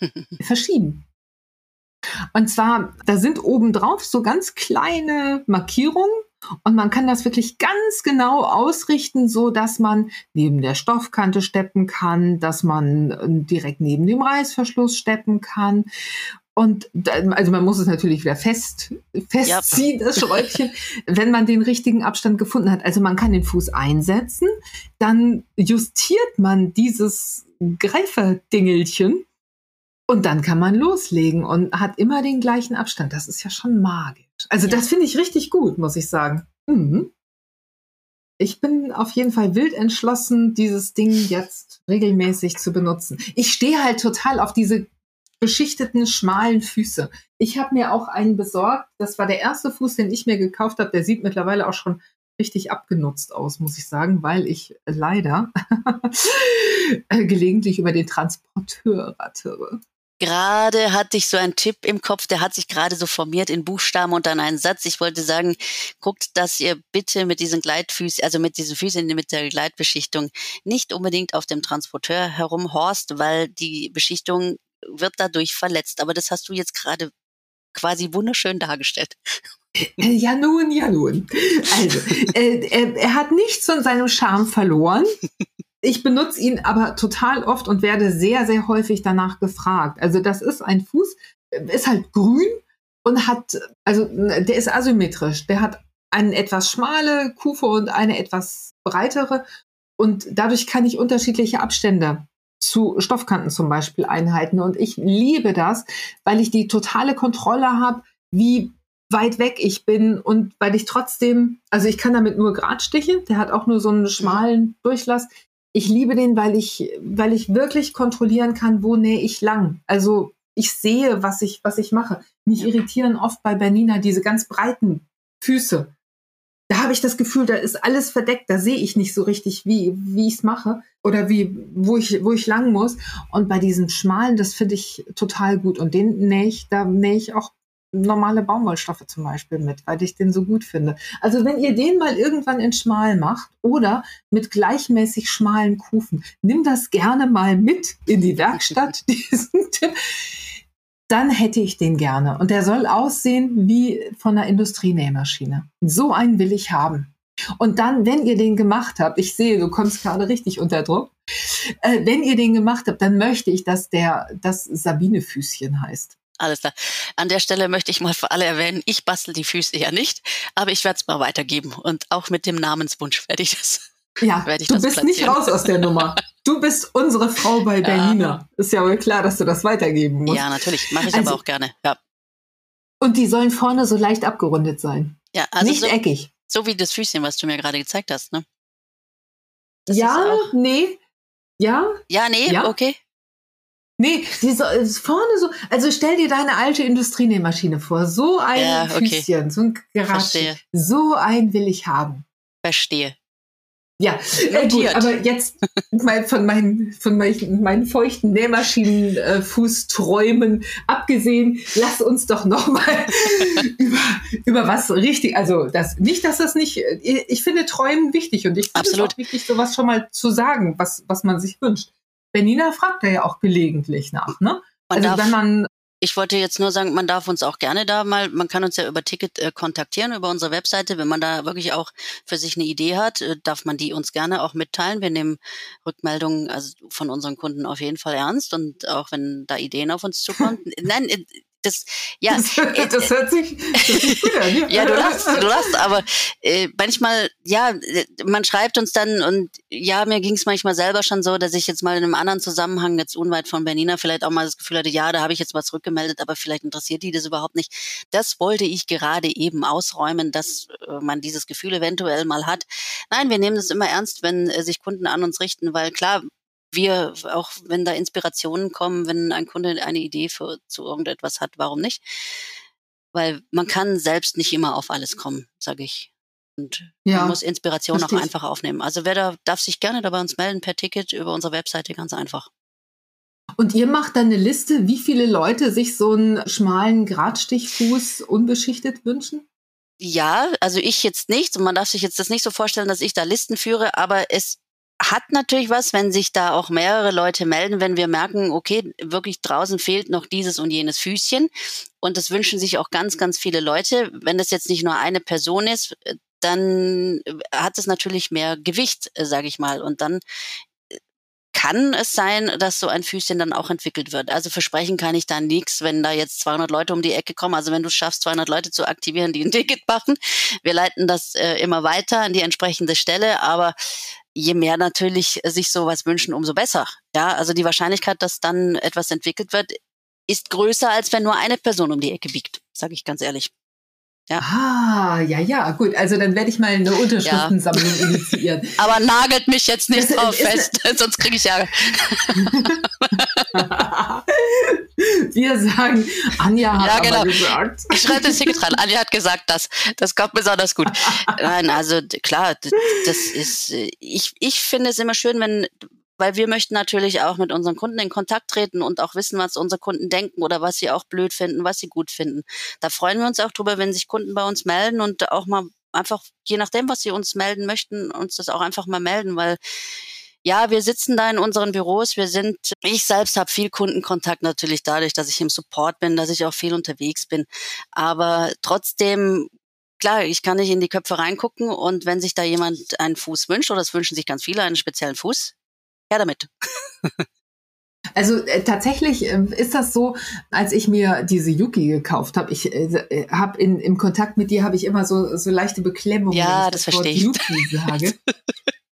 verschieben. Und zwar, da sind obendrauf so ganz kleine Markierungen und man kann das wirklich ganz genau ausrichten, so dass man neben der Stoffkante steppen kann, dass man äh, direkt neben dem Reißverschluss steppen kann. Und also man muss es natürlich wieder fest, festziehen, ja. das Schräubchen, wenn man den richtigen Abstand gefunden hat. Also man kann den Fuß einsetzen, dann justiert man dieses Greiferdingelchen und dann kann man loslegen und hat immer den gleichen Abstand. Das ist ja schon magisch. Also ja. das finde ich richtig gut, muss ich sagen. Mhm. Ich bin auf jeden Fall wild entschlossen, dieses Ding jetzt regelmäßig zu benutzen. Ich stehe halt total auf diese beschichteten, schmalen Füße. Ich habe mir auch einen besorgt. Das war der erste Fuß, den ich mir gekauft habe. Der sieht mittlerweile auch schon richtig abgenutzt aus, muss ich sagen, weil ich leider gelegentlich über den Transporteur rattere. Gerade hatte ich so einen Tipp im Kopf, der hat sich gerade so formiert in Buchstaben und dann einen Satz. Ich wollte sagen, guckt, dass ihr bitte mit diesen Gleitfüßen, also mit diesen Füßen mit der Gleitbeschichtung nicht unbedingt auf dem Transporteur herumhorst, weil die Beschichtung wird dadurch verletzt. Aber das hast du jetzt gerade quasi wunderschön dargestellt. Äh, ja nun, ja nun. Also, äh, er, er hat nichts von seinem Charme verloren. Ich benutze ihn aber total oft und werde sehr, sehr häufig danach gefragt. Also das ist ein Fuß, ist halt grün und hat, also der ist asymmetrisch. Der hat eine etwas schmale Kufe und eine etwas breitere. Und dadurch kann ich unterschiedliche Abstände zu Stoffkanten zum Beispiel einhalten. Und ich liebe das, weil ich die totale Kontrolle habe, wie weit weg ich bin und weil ich trotzdem, also ich kann damit nur Gradstiche, der hat auch nur so einen schmalen Durchlass ich liebe den, weil ich, weil ich wirklich kontrollieren kann, wo nähe ich lang. Also ich sehe, was ich, was ich mache. Mich irritieren oft bei Bernina diese ganz breiten Füße. Da habe ich das Gefühl, da ist alles verdeckt, da sehe ich nicht so richtig, wie, wie ich es mache oder wie, wo ich, wo ich lang muss. Und bei diesen schmalen, das finde ich total gut. Und den nähe ich, da nähe ich auch normale Baumwollstoffe zum Beispiel mit, weil ich den so gut finde. Also wenn ihr den mal irgendwann in schmal macht oder mit gleichmäßig schmalen Kufen, nimm das gerne mal mit in die Werkstatt, diesen Tipp. Dann hätte ich den gerne. Und der soll aussehen wie von einer Industrienähmaschine. So einen will ich haben. Und dann, wenn ihr den gemacht habt, ich sehe, du kommst gerade richtig unter Druck, äh, wenn ihr den gemacht habt, dann möchte ich, dass der das Sabine-Füßchen heißt. Alles klar. An der Stelle möchte ich mal für alle erwähnen, ich bastel die Füße ja nicht, aber ich werde es mal weitergeben. Und auch mit dem Namenswunsch werde ich das. Ja, ich du das bist platzieren. nicht raus aus der Nummer. Du bist unsere Frau bei Bernina. Ist ja wohl klar, dass du das weitergeben musst. Ja, natürlich. Mache ich also, aber auch gerne. Ja. Und die sollen vorne so leicht abgerundet sein. Ja, also nicht so, eckig. So wie das Füßchen, was du mir gerade gezeigt hast, ne? Das ja, nee. Ja? Ja, nee, ja? okay. Nee, die so, vorne so, also stell dir deine alte Industrienähmaschine vor, so ein ja, okay. Füßchen, so ein Garage, so ein will ich haben. Verstehe. Ja, äh, gut, aber jetzt mal von meinen, von meinen, meinen feuchten Nähmaschinenfußträumen äh, abgesehen, lass uns doch noch mal über, über was richtig, also das, nicht, dass das nicht, ich finde Träumen wichtig und ich finde es auch wichtig, sowas schon mal zu sagen, was, was man sich wünscht. Benina fragt da ja auch gelegentlich nach, ne? Man also wenn man ich wollte jetzt nur sagen, man darf uns auch gerne da mal, man kann uns ja über Ticket äh, kontaktieren, über unsere Webseite. Wenn man da wirklich auch für sich eine Idee hat, äh, darf man die uns gerne auch mitteilen. Wir nehmen Rückmeldungen also von unseren Kunden auf jeden Fall ernst und auch wenn da Ideen auf uns zukommen. Nein, äh, das, ja, das, äh, das hört sich, das sich gut an. Ja, ja du lachst, du lachst, aber äh, manchmal, ja, man schreibt uns dann und ja, mir ging es manchmal selber schon so, dass ich jetzt mal in einem anderen Zusammenhang, jetzt unweit von Bernina, vielleicht auch mal das Gefühl hatte, ja, da habe ich jetzt was zurückgemeldet, aber vielleicht interessiert die das überhaupt nicht. Das wollte ich gerade eben ausräumen, dass äh, man dieses Gefühl eventuell mal hat. Nein, wir nehmen das immer ernst, wenn äh, sich Kunden an uns richten, weil klar, wir, auch wenn da Inspirationen kommen, wenn ein Kunde eine Idee für, zu irgendetwas hat, warum nicht? weil man kann selbst nicht immer auf alles kommen, sage ich. Und ja, man muss Inspiration auch einfach aufnehmen. Also wer da darf sich gerne da bei uns melden per Ticket über unsere Webseite, ganz einfach. Und ihr macht dann eine Liste, wie viele Leute sich so einen schmalen Gradstichfuß unbeschichtet wünschen? Ja, also ich jetzt nicht. Und man darf sich jetzt das nicht so vorstellen, dass ich da Listen führe, aber es hat natürlich was, wenn sich da auch mehrere Leute melden, wenn wir merken, okay, wirklich draußen fehlt noch dieses und jenes Füßchen. Und das wünschen sich auch ganz, ganz viele Leute. Wenn das jetzt nicht nur eine Person ist, dann hat es natürlich mehr Gewicht, sage ich mal. Und dann kann es sein, dass so ein Füßchen dann auch entwickelt wird. Also versprechen kann ich da nichts, wenn da jetzt 200 Leute um die Ecke kommen. Also wenn du schaffst, 200 Leute zu aktivieren, die ein Ticket machen. Wir leiten das äh, immer weiter an die entsprechende Stelle, aber je mehr natürlich sich sowas wünschen, umso besser. Ja, also die Wahrscheinlichkeit, dass dann etwas entwickelt wird, ist größer, als wenn nur eine Person um die Ecke biegt, sage ich ganz ehrlich. Ja. Ah, ja, ja, gut. Also dann werde ich mal eine Unterschriftensammlung ja. initiieren. Aber nagelt mich jetzt nicht das drauf fest, sonst kriege ich ja. Wir sagen, Anja hat ja, genau. gesagt. Ich schreibe das Ticket dran. Anja hat gesagt, das. Das kommt besonders gut. Nein, also klar, das ist, ich, ich finde es immer schön, wenn weil wir möchten natürlich auch mit unseren Kunden in Kontakt treten und auch wissen, was unsere Kunden denken oder was sie auch blöd finden, was sie gut finden. Da freuen wir uns auch drüber, wenn sich Kunden bei uns melden und auch mal einfach, je nachdem, was sie uns melden möchten, uns das auch einfach mal melden, weil ja, wir sitzen da in unseren Büros. Wir sind, ich selbst habe viel Kundenkontakt natürlich dadurch, dass ich im Support bin, dass ich auch viel unterwegs bin. Aber trotzdem klar, ich kann nicht in die Köpfe reingucken und wenn sich da jemand einen Fuß wünscht, oder es wünschen sich ganz viele einen speziellen Fuß, her damit. Also äh, tatsächlich äh, ist das so, als ich mir diese Yuki gekauft habe, ich äh, äh habe im Kontakt mit dir habe ich immer so so leichte Beklemmung, ja, wenn ich das, das verstehe Wort Yuki sage.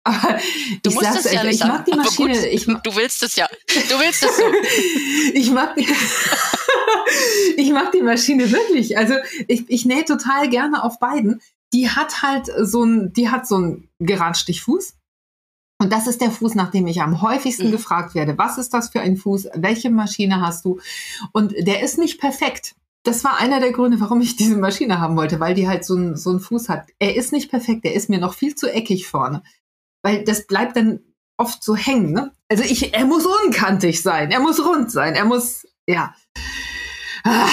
Aber du ich musst es ja nicht ich mag die Maschine. Gut, ich, du willst es ja. Du willst es so. ich mag die, ich mag die Maschine wirklich. Also ich, ich nähe total gerne auf beiden. Die hat halt so ein, die hat so einen Geradstichfuß. Und das ist der Fuß, nach dem ich am häufigsten mhm. gefragt werde. Was ist das für ein Fuß? Welche Maschine hast du? Und der ist nicht perfekt. Das war einer der Gründe, warum ich diese Maschine haben wollte, weil die halt so, ein, so einen Fuß hat. Er ist nicht perfekt, er ist mir noch viel zu eckig vorne. Weil das bleibt dann oft so hängen. Ne? Also ich, er muss unkantig sein, er muss rund sein, er muss, ja. Ah,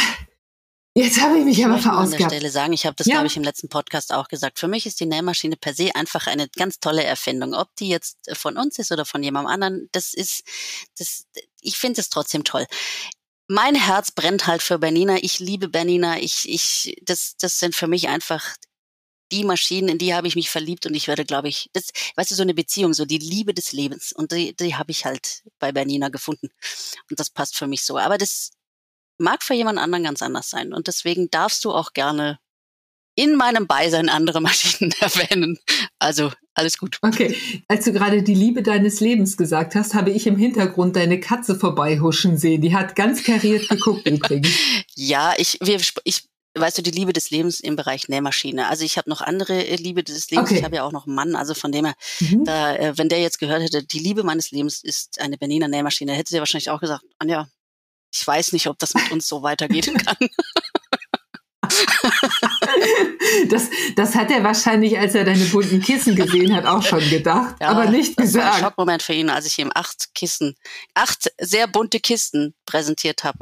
Jetzt habe ich mich aber verausgabt. Ich an der Stelle sagen, ich habe das, ja. glaube ich, im letzten Podcast auch gesagt. Für mich ist die Nähmaschine per se einfach eine ganz tolle Erfindung. Ob die jetzt von uns ist oder von jemandem anderen, das ist, das, ich finde es trotzdem toll. Mein Herz brennt halt für Bernina. Ich liebe Bernina. Ich, ich, das, das sind für mich einfach die Maschinen, in die habe ich mich verliebt und ich werde, glaube ich, das, weißt du, so eine Beziehung, so die Liebe des Lebens. Und die, die habe ich halt bei Bernina gefunden. Und das passt für mich so. Aber das, mag für jemand anderen ganz anders sein. Und deswegen darfst du auch gerne in meinem Beisein andere Maschinen erwähnen. Also alles gut. Okay, als du gerade die Liebe deines Lebens gesagt hast, habe ich im Hintergrund deine Katze vorbeihuschen sehen. Die hat ganz kariert geguckt übrigens. Ja, ich, wir, ich, weißt du, die Liebe des Lebens im Bereich Nähmaschine. Also ich habe noch andere äh, Liebe des Lebens. Okay. Ich habe ja auch noch einen Mann. Also von dem her, mhm. da, äh, wenn der jetzt gehört hätte, die Liebe meines Lebens ist eine Berliner Nähmaschine, hätte sie wahrscheinlich auch gesagt, Anja, ich weiß nicht, ob das mit uns so weitergehen kann. das, das hat er wahrscheinlich, als er deine bunten Kissen gesehen hat, auch schon gedacht, ja, aber nicht das gesagt. Das war ein Schockmoment für ihn, als ich ihm acht Kissen, acht sehr bunte Kisten präsentiert habe.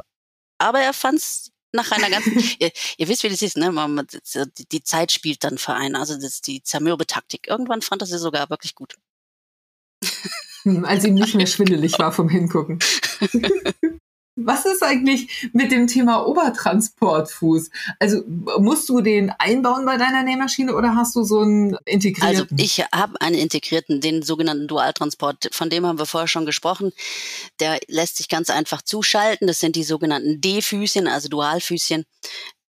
Aber er fand's nach einer ganzen, ihr, ihr, wisst, wie das ist, ne? Man, die Zeit spielt dann für einen, also das die Zermürbe-Taktik. Irgendwann fand er sie sogar wirklich gut. Hm, als ihm nicht mehr schwindelig war vom Hingucken. Was ist eigentlich mit dem Thema Obertransportfuß? Also musst du den einbauen bei deiner Nähmaschine oder hast du so einen integrierten? Also ich habe einen integrierten, den sogenannten Dualtransport. Von dem haben wir vorher schon gesprochen. Der lässt sich ganz einfach zuschalten. Das sind die sogenannten D-Füßchen, also Dualfüßchen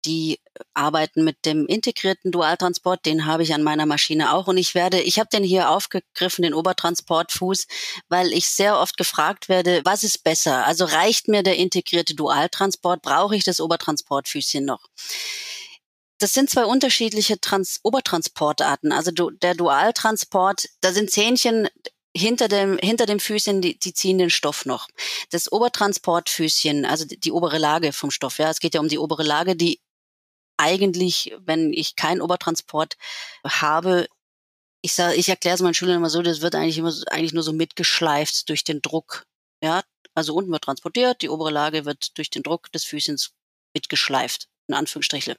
die arbeiten mit dem integrierten Dualtransport, den habe ich an meiner Maschine auch und ich werde, ich habe den hier aufgegriffen, den Obertransportfuß, weil ich sehr oft gefragt werde, was ist besser? Also reicht mir der integrierte Dualtransport, brauche ich das Obertransportfüßchen noch? Das sind zwei unterschiedliche Trans Obertransportarten. Also du, der Dualtransport, da sind Zähnchen hinter dem, hinter dem Füßchen, die, die ziehen den Stoff noch. Das Obertransportfüßchen, also die, die obere Lage vom Stoff, ja, es geht ja um die obere Lage, die eigentlich, wenn ich keinen Obertransport habe, ich sage, ich erkläre es meinen Schülern immer so, das wird eigentlich immer eigentlich nur so mitgeschleift durch den Druck. Ja, also unten wird transportiert, die obere Lage wird durch den Druck des Füßchens mitgeschleift in Anführungsstriche.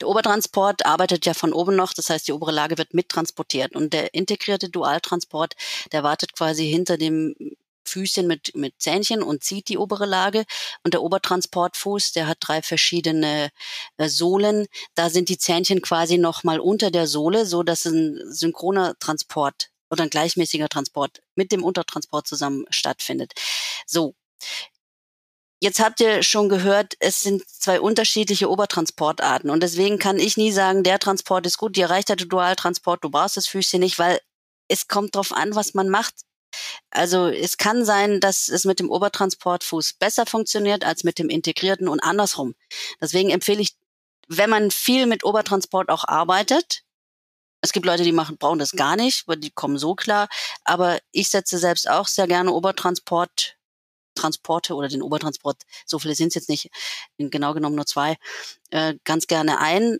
Der Obertransport arbeitet ja von oben noch, das heißt, die obere Lage wird mittransportiert. Und der integrierte Dualtransport, der wartet quasi hinter dem Füßchen mit, mit Zähnchen und zieht die obere Lage. Und der Obertransportfuß, der hat drei verschiedene äh, Sohlen. Da sind die Zähnchen quasi nochmal unter der Sohle, so dass ein synchroner Transport oder ein gleichmäßiger Transport mit dem Untertransport zusammen stattfindet. So. Jetzt habt ihr schon gehört, es sind zwei unterschiedliche Obertransportarten und deswegen kann ich nie sagen, der Transport ist gut, dir reicht der Dualtransport, du brauchst das Füßchen nicht, weil es kommt drauf an, was man macht. Also es kann sein, dass es mit dem Obertransportfuß besser funktioniert als mit dem integrierten und andersrum. Deswegen empfehle ich, wenn man viel mit Obertransport auch arbeitet, es gibt Leute, die machen, brauchen das gar nicht, weil die kommen so klar. Aber ich setze selbst auch sehr gerne Obertransport, Transporte oder den Obertransport, so viele sind es jetzt nicht, genau genommen nur zwei, äh, ganz gerne ein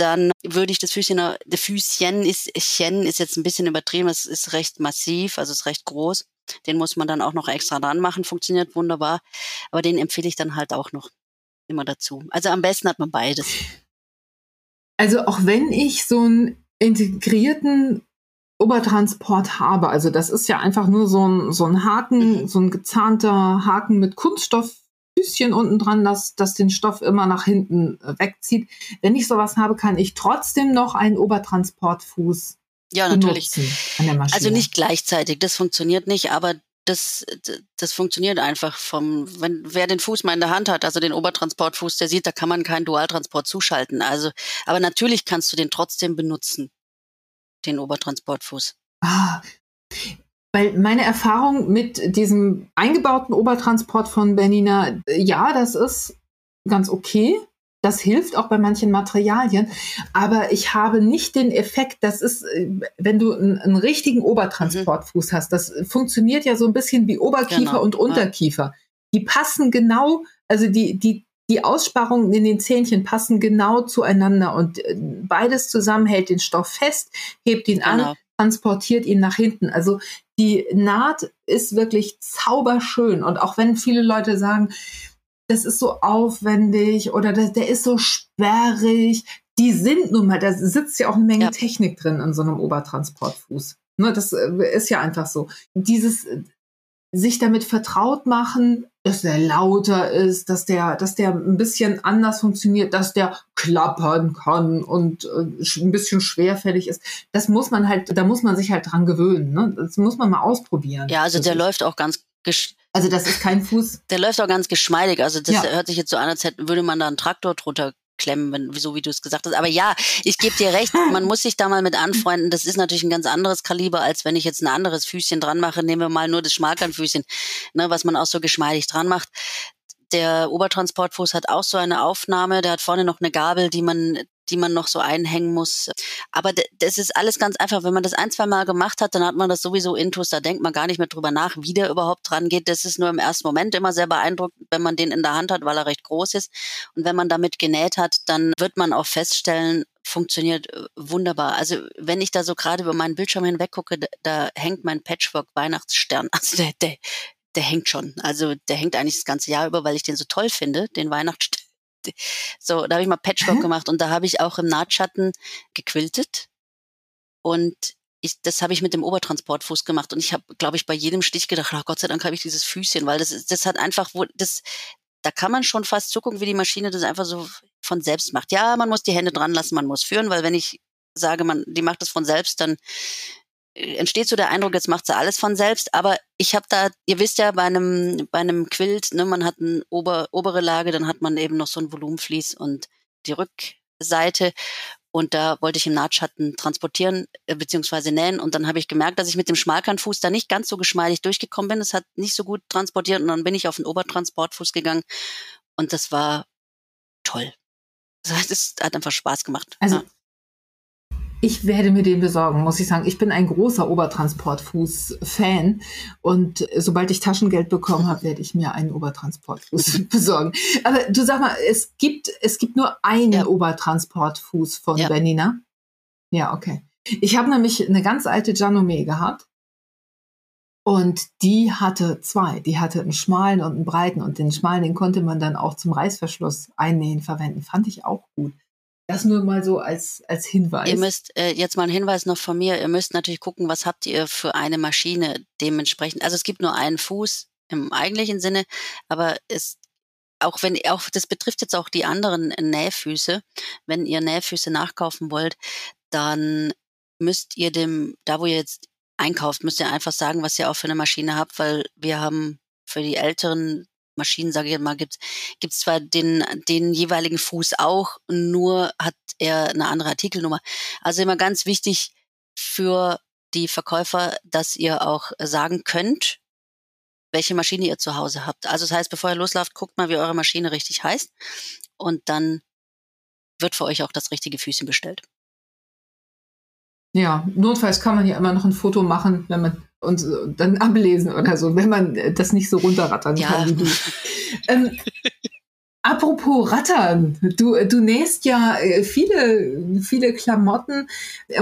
dann würde ich das Füßchen, das Füßchen ist, Chen ist jetzt ein bisschen übertrieben, es ist recht massiv, also ist recht groß. Den muss man dann auch noch extra dran machen, funktioniert wunderbar. Aber den empfehle ich dann halt auch noch immer dazu. Also am besten hat man beides. Also auch wenn ich so einen integrierten Obertransport habe, also das ist ja einfach nur so ein, so ein Haken, mhm. so ein gezahnter Haken mit Kunststoff Füßchen unten dran, das, das den Stoff immer nach hinten äh, wegzieht. Wenn ich sowas habe, kann ich trotzdem noch einen Obertransportfuß ja, natürlich. An der Maschine. Also nicht gleichzeitig, das funktioniert nicht, aber das, das funktioniert einfach vom, wenn wer den Fuß mal in der Hand hat, also den Obertransportfuß, der sieht, da kann man keinen Dualtransport zuschalten. Also, aber natürlich kannst du den trotzdem benutzen, den Obertransportfuß. Ah, weil meine Erfahrung mit diesem eingebauten Obertransport von Bernina, ja, das ist ganz okay. Das hilft auch bei manchen Materialien. Aber ich habe nicht den Effekt, das ist, wenn du einen, einen richtigen Obertransportfuß mhm. hast, das funktioniert ja so ein bisschen wie Oberkiefer genau. und Unterkiefer. Die passen genau, also die, die, die Aussparungen in den Zähnchen passen genau zueinander und äh, beides zusammen hält den Stoff fest, hebt ihn genau. an, transportiert ihn nach hinten. Also die Naht ist wirklich zauberschön. Und auch wenn viele Leute sagen, das ist so aufwendig oder das, der ist so sperrig, die sind nun mal, da sitzt ja auch eine Menge ja. Technik drin in so einem Obertransportfuß. Ne, das äh, ist ja einfach so. Dieses sich damit vertraut machen, dass der lauter ist, dass der, dass der ein bisschen anders funktioniert, dass der klappern kann und äh, ein bisschen schwerfällig ist. Das muss man halt, da muss man sich halt dran gewöhnen. Ne? Das muss man mal ausprobieren. Ja, also das der läuft auch ganz also das ist kein Fuß. Der läuft auch ganz geschmeidig. Also das ja. hört sich jetzt so an, als hätte, würde man da einen Traktor drunter klemmen, wenn, so wie du es gesagt hast. Aber ja, ich gebe dir recht, man muss sich da mal mit anfreunden. Das ist natürlich ein ganz anderes Kaliber, als wenn ich jetzt ein anderes Füßchen dran mache. Nehmen wir mal nur das Schmalkernfüßchen, ne, was man auch so geschmeidig dran macht. Der Obertransportfuß hat auch so eine Aufnahme, der hat vorne noch eine Gabel, die man die man noch so einhängen muss. Aber das ist alles ganz einfach. Wenn man das ein, zwei Mal gemacht hat, dann hat man das sowieso intus. Da denkt man gar nicht mehr drüber nach, wie der überhaupt dran geht. Das ist nur im ersten Moment immer sehr beeindruckend, wenn man den in der Hand hat, weil er recht groß ist. Und wenn man damit genäht hat, dann wird man auch feststellen, funktioniert äh, wunderbar. Also wenn ich da so gerade über meinen Bildschirm hinweg gucke, da, hängt mein Patchwork Weihnachtsstern. Also der, der, der hängt schon. Also der hängt eigentlich das ganze Jahr über, weil ich den so toll finde, den Weihnachtsstern. So, da habe ich mal Patchwork Hä? gemacht und da habe ich auch im Nahtschatten gequiltet. Und ich, das habe ich mit dem Obertransportfuß gemacht und ich habe, glaube ich, bei jedem Stich gedacht, oh Gott sei Dank habe ich dieses Füßchen, weil das, das hat einfach, das, da kann man schon fast zugucken, wie die Maschine das einfach so von selbst macht. Ja, man muss die Hände dran lassen, man muss führen, weil wenn ich sage, man, die macht das von selbst, dann entsteht so der Eindruck, jetzt macht sie alles von selbst. Aber ich habe da, ihr wisst ja, bei einem, bei einem Quilt, ne, man hat eine Ober, obere Lage, dann hat man eben noch so ein Volumenvlies und die Rückseite. Und da wollte ich im Nahtschatten transportieren äh, beziehungsweise nähen. Und dann habe ich gemerkt, dass ich mit dem Schmalkernfuß da nicht ganz so geschmeidig durchgekommen bin. Es hat nicht so gut transportiert. Und dann bin ich auf den Obertransportfuß gegangen. Und das war toll. Das hat einfach Spaß gemacht. Also ja Ich werde mir den besorgen, muss ich sagen. Ich bin ein großer Obertransportfuß-Fan und sobald ich Taschengeld bekommen habe, werde ich mir einen Obertransportfuß besorgen. Aber du sag mal, es gibt, es gibt nur einen ja. Obertransportfuß von ja. Bernina. Ja, okay. Ich habe nämlich eine ganz alte Janome gehabt und die hatte zwei. Die hatte einen schmalen und einen breiten und den schmalen, den konnte man dann auch zum Reißverschluss einnähen verwenden. Fand ich auch gut. Das nur mal so als, als Hinweis. Ihr müsst, äh, jetzt mal ein Hinweis noch von mir, ihr müsst natürlich gucken, was habt ihr für eine Maschine dementsprechend. Also es gibt nur einen Fuß im eigentlichen Sinne, aber es auch wenn auch das betrifft jetzt auch die anderen Nähfüße, wenn ihr Nähfüße nachkaufen wollt, dann müsst ihr dem, da wo ihr jetzt einkauft, müsst ihr einfach sagen, was ihr auch für eine Maschine habt, weil wir haben für die älteren Maschinen, sage ich mal, gibt es zwar den, den jeweiligen Fuß auch, nur hat er eine andere Artikelnummer. Also immer ganz wichtig für die Verkäufer, dass ihr auch sagen könnt, welche Maschine ihr zu Hause habt. Also das heißt, bevor ihr loslauft, guckt mal, wie eure Maschine richtig heißt und dann wird für euch auch das richtige Füßchen bestellt. Ja, notfalls kann man ja immer noch ein Foto machen, wenn man und dann ablesen oder so, wenn man das nicht so runterrattern ja. kann wie du. ähm, apropos Rattern, du, du nähst ja äh, viele, viele Klamotten,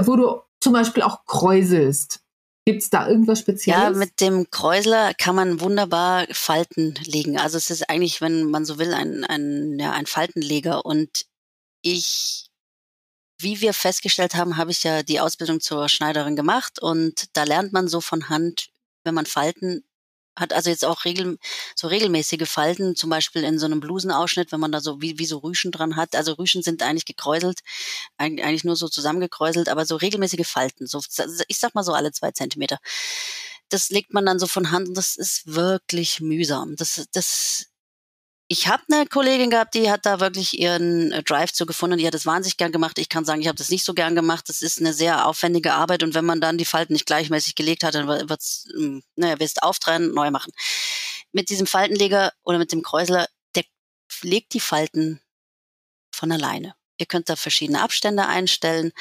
wo du zum Beispiel auch kräuselst. Gibt es da irgendwas Spezielles? Ja, mit dem Kräusler kann man wunderbar Falten legen. Also es ist eigentlich, wenn man so will, ein, ein, ja, ein Faltenleger. Und ich wie wir festgestellt haben, habe ich ja die Ausbildung zur Schneiderin gemacht und da lernt man so von Hand, wenn man Falten hat, also jetzt auch regel, so regelmäßige Falten, zum Beispiel in so einem Blusenausschnitt, wenn man da so wie, wie so Rüschen dran hat. Also Rüschen sind eigentlich gekräuselt, eigentlich nur so zusammengekräuselt, aber so regelmäßige Falten, so ich sag mal so alle zwei Zentimeter. Das legt man dann so von Hand und das ist wirklich mühsam. Das, das ich habe eine Kollegin gehabt, die hat da wirklich ihren äh, Drive zu gefunden. Die hat es wahnsinnig gern gemacht. Ich kann sagen, ich habe das nicht so gern gemacht. Das ist eine sehr aufwendige Arbeit und wenn man dann die Falten nicht gleichmäßig gelegt hat, dann wird's, hm, naja, wirst auftrennen, neu machen. Mit diesem Faltenleger oder mit dem Kräusler, der legt die Falten von alleine. Ihr könnt da verschiedene Abstände einstellen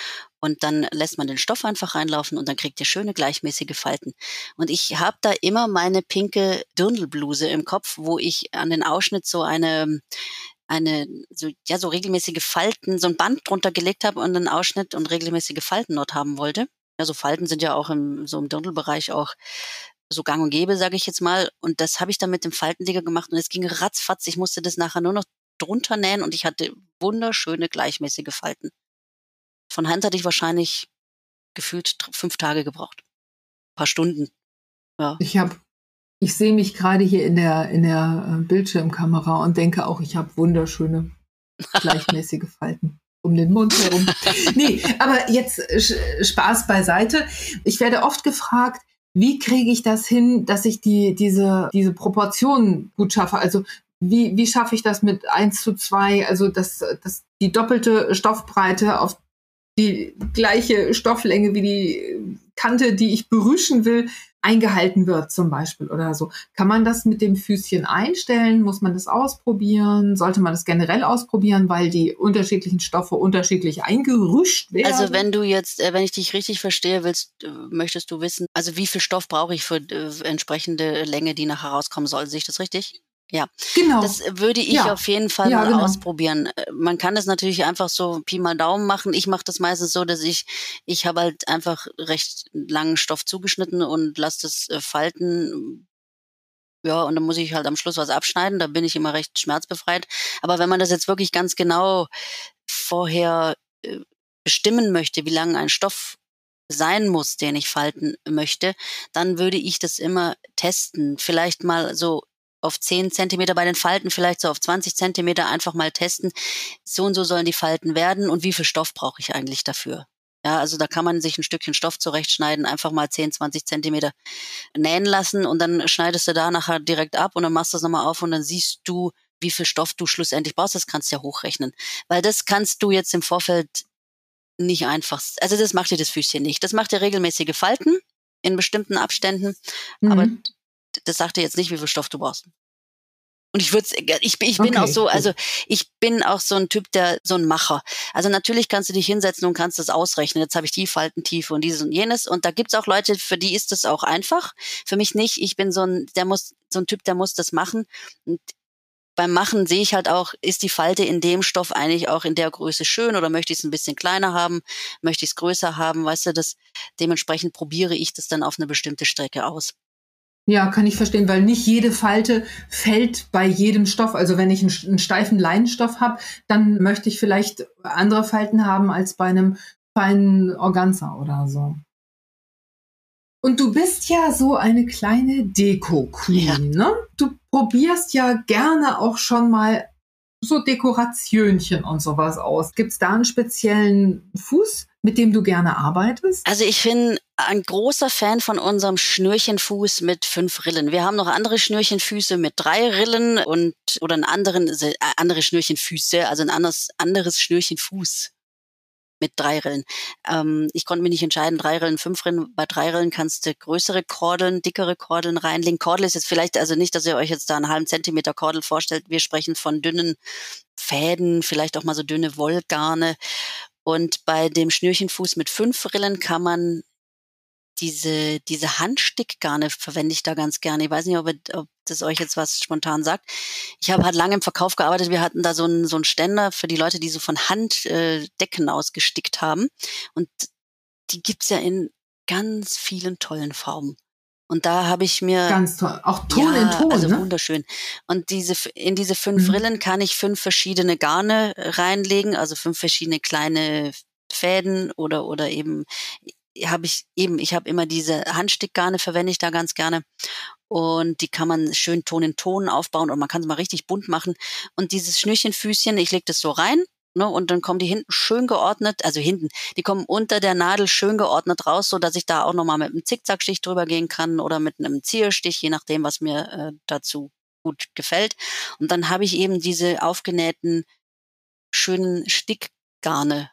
und dann lässt man den Stoff einfach reinlaufen und dann kriegt ihr schöne gleichmäßige Falten. Und ich habe da immer meine pinke Dirndlbluse im Kopf, wo ich an den Ausschnitt so eine eine so ja so regelmäßige Falten, so ein Band drunter gelegt habe und einen Ausschnitt und regelmäßige Falten dort haben wollte. Ja, so Falten sind ja auch im so im Dirndlbereich auch so gang und gäbe, sage ich jetzt mal. Und das habe ich dann mit dem Faltenleger gemacht und es ging ratzfatz. Ich musste das nachher nur noch drunter nähen und ich hatte wunderschöne gleichmäßige Falten. Von Hand hatte ich wahrscheinlich gefühlt fünf Tage gebraucht. Ein paar Stunden. Ja. Ich habe, ich sehe mich gerade hier in der, in der äh, Bildschirmkamera und denke auch, ich habe wunderschöne gleichmäßige Falten um den Mund herum. nee, aber jetzt Spaß beiseite. Ich werde oft gefragt, wie kriege ich das hin, dass ich die, diese, diese Proportionen gut schaffe? Also wie, wie schaffe ich das mit eins zu zwei? also dass, dass die doppelte Stoffbreite auf die gleiche Stofflänge wie die Kante, die ich berüschen will, eingehalten wird zum Beispiel oder so. Kann man das mit dem Füßchen einstellen? Muss man das ausprobieren? Sollte man das generell ausprobieren, weil die unterschiedlichen Stoffe unterschiedlich eingerüscht werden? Also wenn du jetzt, äh, wenn ich dich richtig verstehe, willst, äh, möchtest du wissen, also wie viel Stoff brauche ich für äh, entsprechende Länge, die nachher rauskommen soll? Sehe ich das richtig? Ja, genau. Das würde ich ja. auf jeden Fall ja, mal genau. ausprobieren. Äh, man kann das natürlich einfach so Pi mal Daumen machen. Ich mache das meistens so, dass ich, ich habe halt einfach recht langen Stoff zugeschnitten und lasse das äh, falten. Ja, und dann muss ich halt am Schluss was abschneiden. Da bin ich immer recht schmerzbefreit. Aber wenn man das jetzt wirklich ganz genau vorher äh, bestimmen möchte, wie lang ein Stoff sein muss, den ich falten möchte, dann würde ich das immer testen. Vielleicht mal so auf 10 Zentimeter bei den Falten, vielleicht so auf 20 Zentimeter einfach mal testen. So und so sollen die Falten werden und wie viel Stoff brauche ich eigentlich dafür? Ja, also da kann man sich ein Stückchen Stoff zurechtschneiden, einfach mal 10, 20 Zentimeter nähen lassen und dann schneidest du da nachher direkt ab und dann machst du das nochmal auf und dann siehst du, wie viel Stoff du schlussendlich brauchst. Das kannst du ja hochrechnen. Weil das kannst du jetzt im Vorfeld nicht einfach, also das macht dir das Füßchen nicht. Das macht dir regelmäßige Falten in bestimmten Abständen, mhm. aber das sagt dir jetzt nicht, wie viel Stoff du brauchst. Und ich würde, ich, ich bin okay, auch so, gut. also ich bin auch so ein Typ, der so ein Macher. Also natürlich kannst du dich hinsetzen und kannst das ausrechnen. Jetzt habe ich die Faltentiefe und dieses und jenes. Und da gibt's auch Leute, für die ist das auch einfach. Für mich nicht. Ich bin so ein, der muss, so ein Typ, der muss das machen. Und beim Machen sehe ich halt auch, ist die Falte in dem Stoff eigentlich auch in der Größe schön oder möchte ich es ein bisschen kleiner haben, möchte ich es größer haben, weißt du, das dementsprechend probiere ich das dann auf eine bestimmte Strecke aus. Ja, kann ich verstehen, weil nicht jede Falte fällt bei jedem Stoff. Also wenn ich einen, einen steifen Leinenstoff habe, dann möchte ich vielleicht andere Falten haben als bei einem feinen Organza oder so. Und du bist ja so eine kleine Deko-Queen, ja. ne? Du probierst ja gerne auch schon mal so Dekorationchen und sowas aus. Gibt es da einen speziellen Fuß, mit dem du gerne arbeitest? Also ich bin ein großer Fan von unserem Schnürchenfuß mit fünf Rillen. Wir haben noch andere Schnürchenfüße mit drei Rillen und oder einen anderen äh, andere Schnürchenfüße, also ein anderes anderes Schnürchenfuß mit drei Rillen. Ähm, ich konnte mich nicht entscheiden, drei Rillen, fünf Rillen. Bei drei Rillen kannst du größere Kordeln, dickere Kordeln reinlegen. Kordel ist jetzt vielleicht, also nicht, dass ihr euch jetzt da einen halben Zentimeter Kordel vorstellt. Wir sprechen von dünnen Fäden, vielleicht auch mal so dünne Wollgarne. Und bei dem Schnürchenfuß mit fünf Rillen kann man diese, diese Handstickgarne verwende ich da ganz gerne. Ich weiß nicht, ob, ob das euch jetzt was spontan sagt. Ich habe halt lange im Verkauf gearbeitet. Wir hatten da so einen, so einen Ständer für die Leute, die so von Hand äh, Decken ausgestickt haben. Und die gibt's ja in ganz vielen tollen Farben. Und da habe ich mir ganz toll, auch Ton ja, in Ton, also ne? wunderschön. Und diese in diese fünf mhm. Rillen kann ich fünf verschiedene Garne reinlegen, also fünf verschiedene kleine Fäden oder oder eben habe ich eben, ich habe immer diese Handstickgarne, verwende ich da ganz gerne. Und die kann man schön Ton in Ton aufbauen und man kann es mal richtig bunt machen. Und dieses Schnürchenfüßchen, ich lege das so rein, ne, und dann kommen die hinten schön geordnet, also hinten, die kommen unter der Nadel schön geordnet raus, so dass ich da auch nochmal mit einem Zickzackstich drüber gehen kann oder mit einem Zierstich, je nachdem, was mir äh, dazu gut gefällt. Und dann habe ich eben diese aufgenähten schönen Stickgarne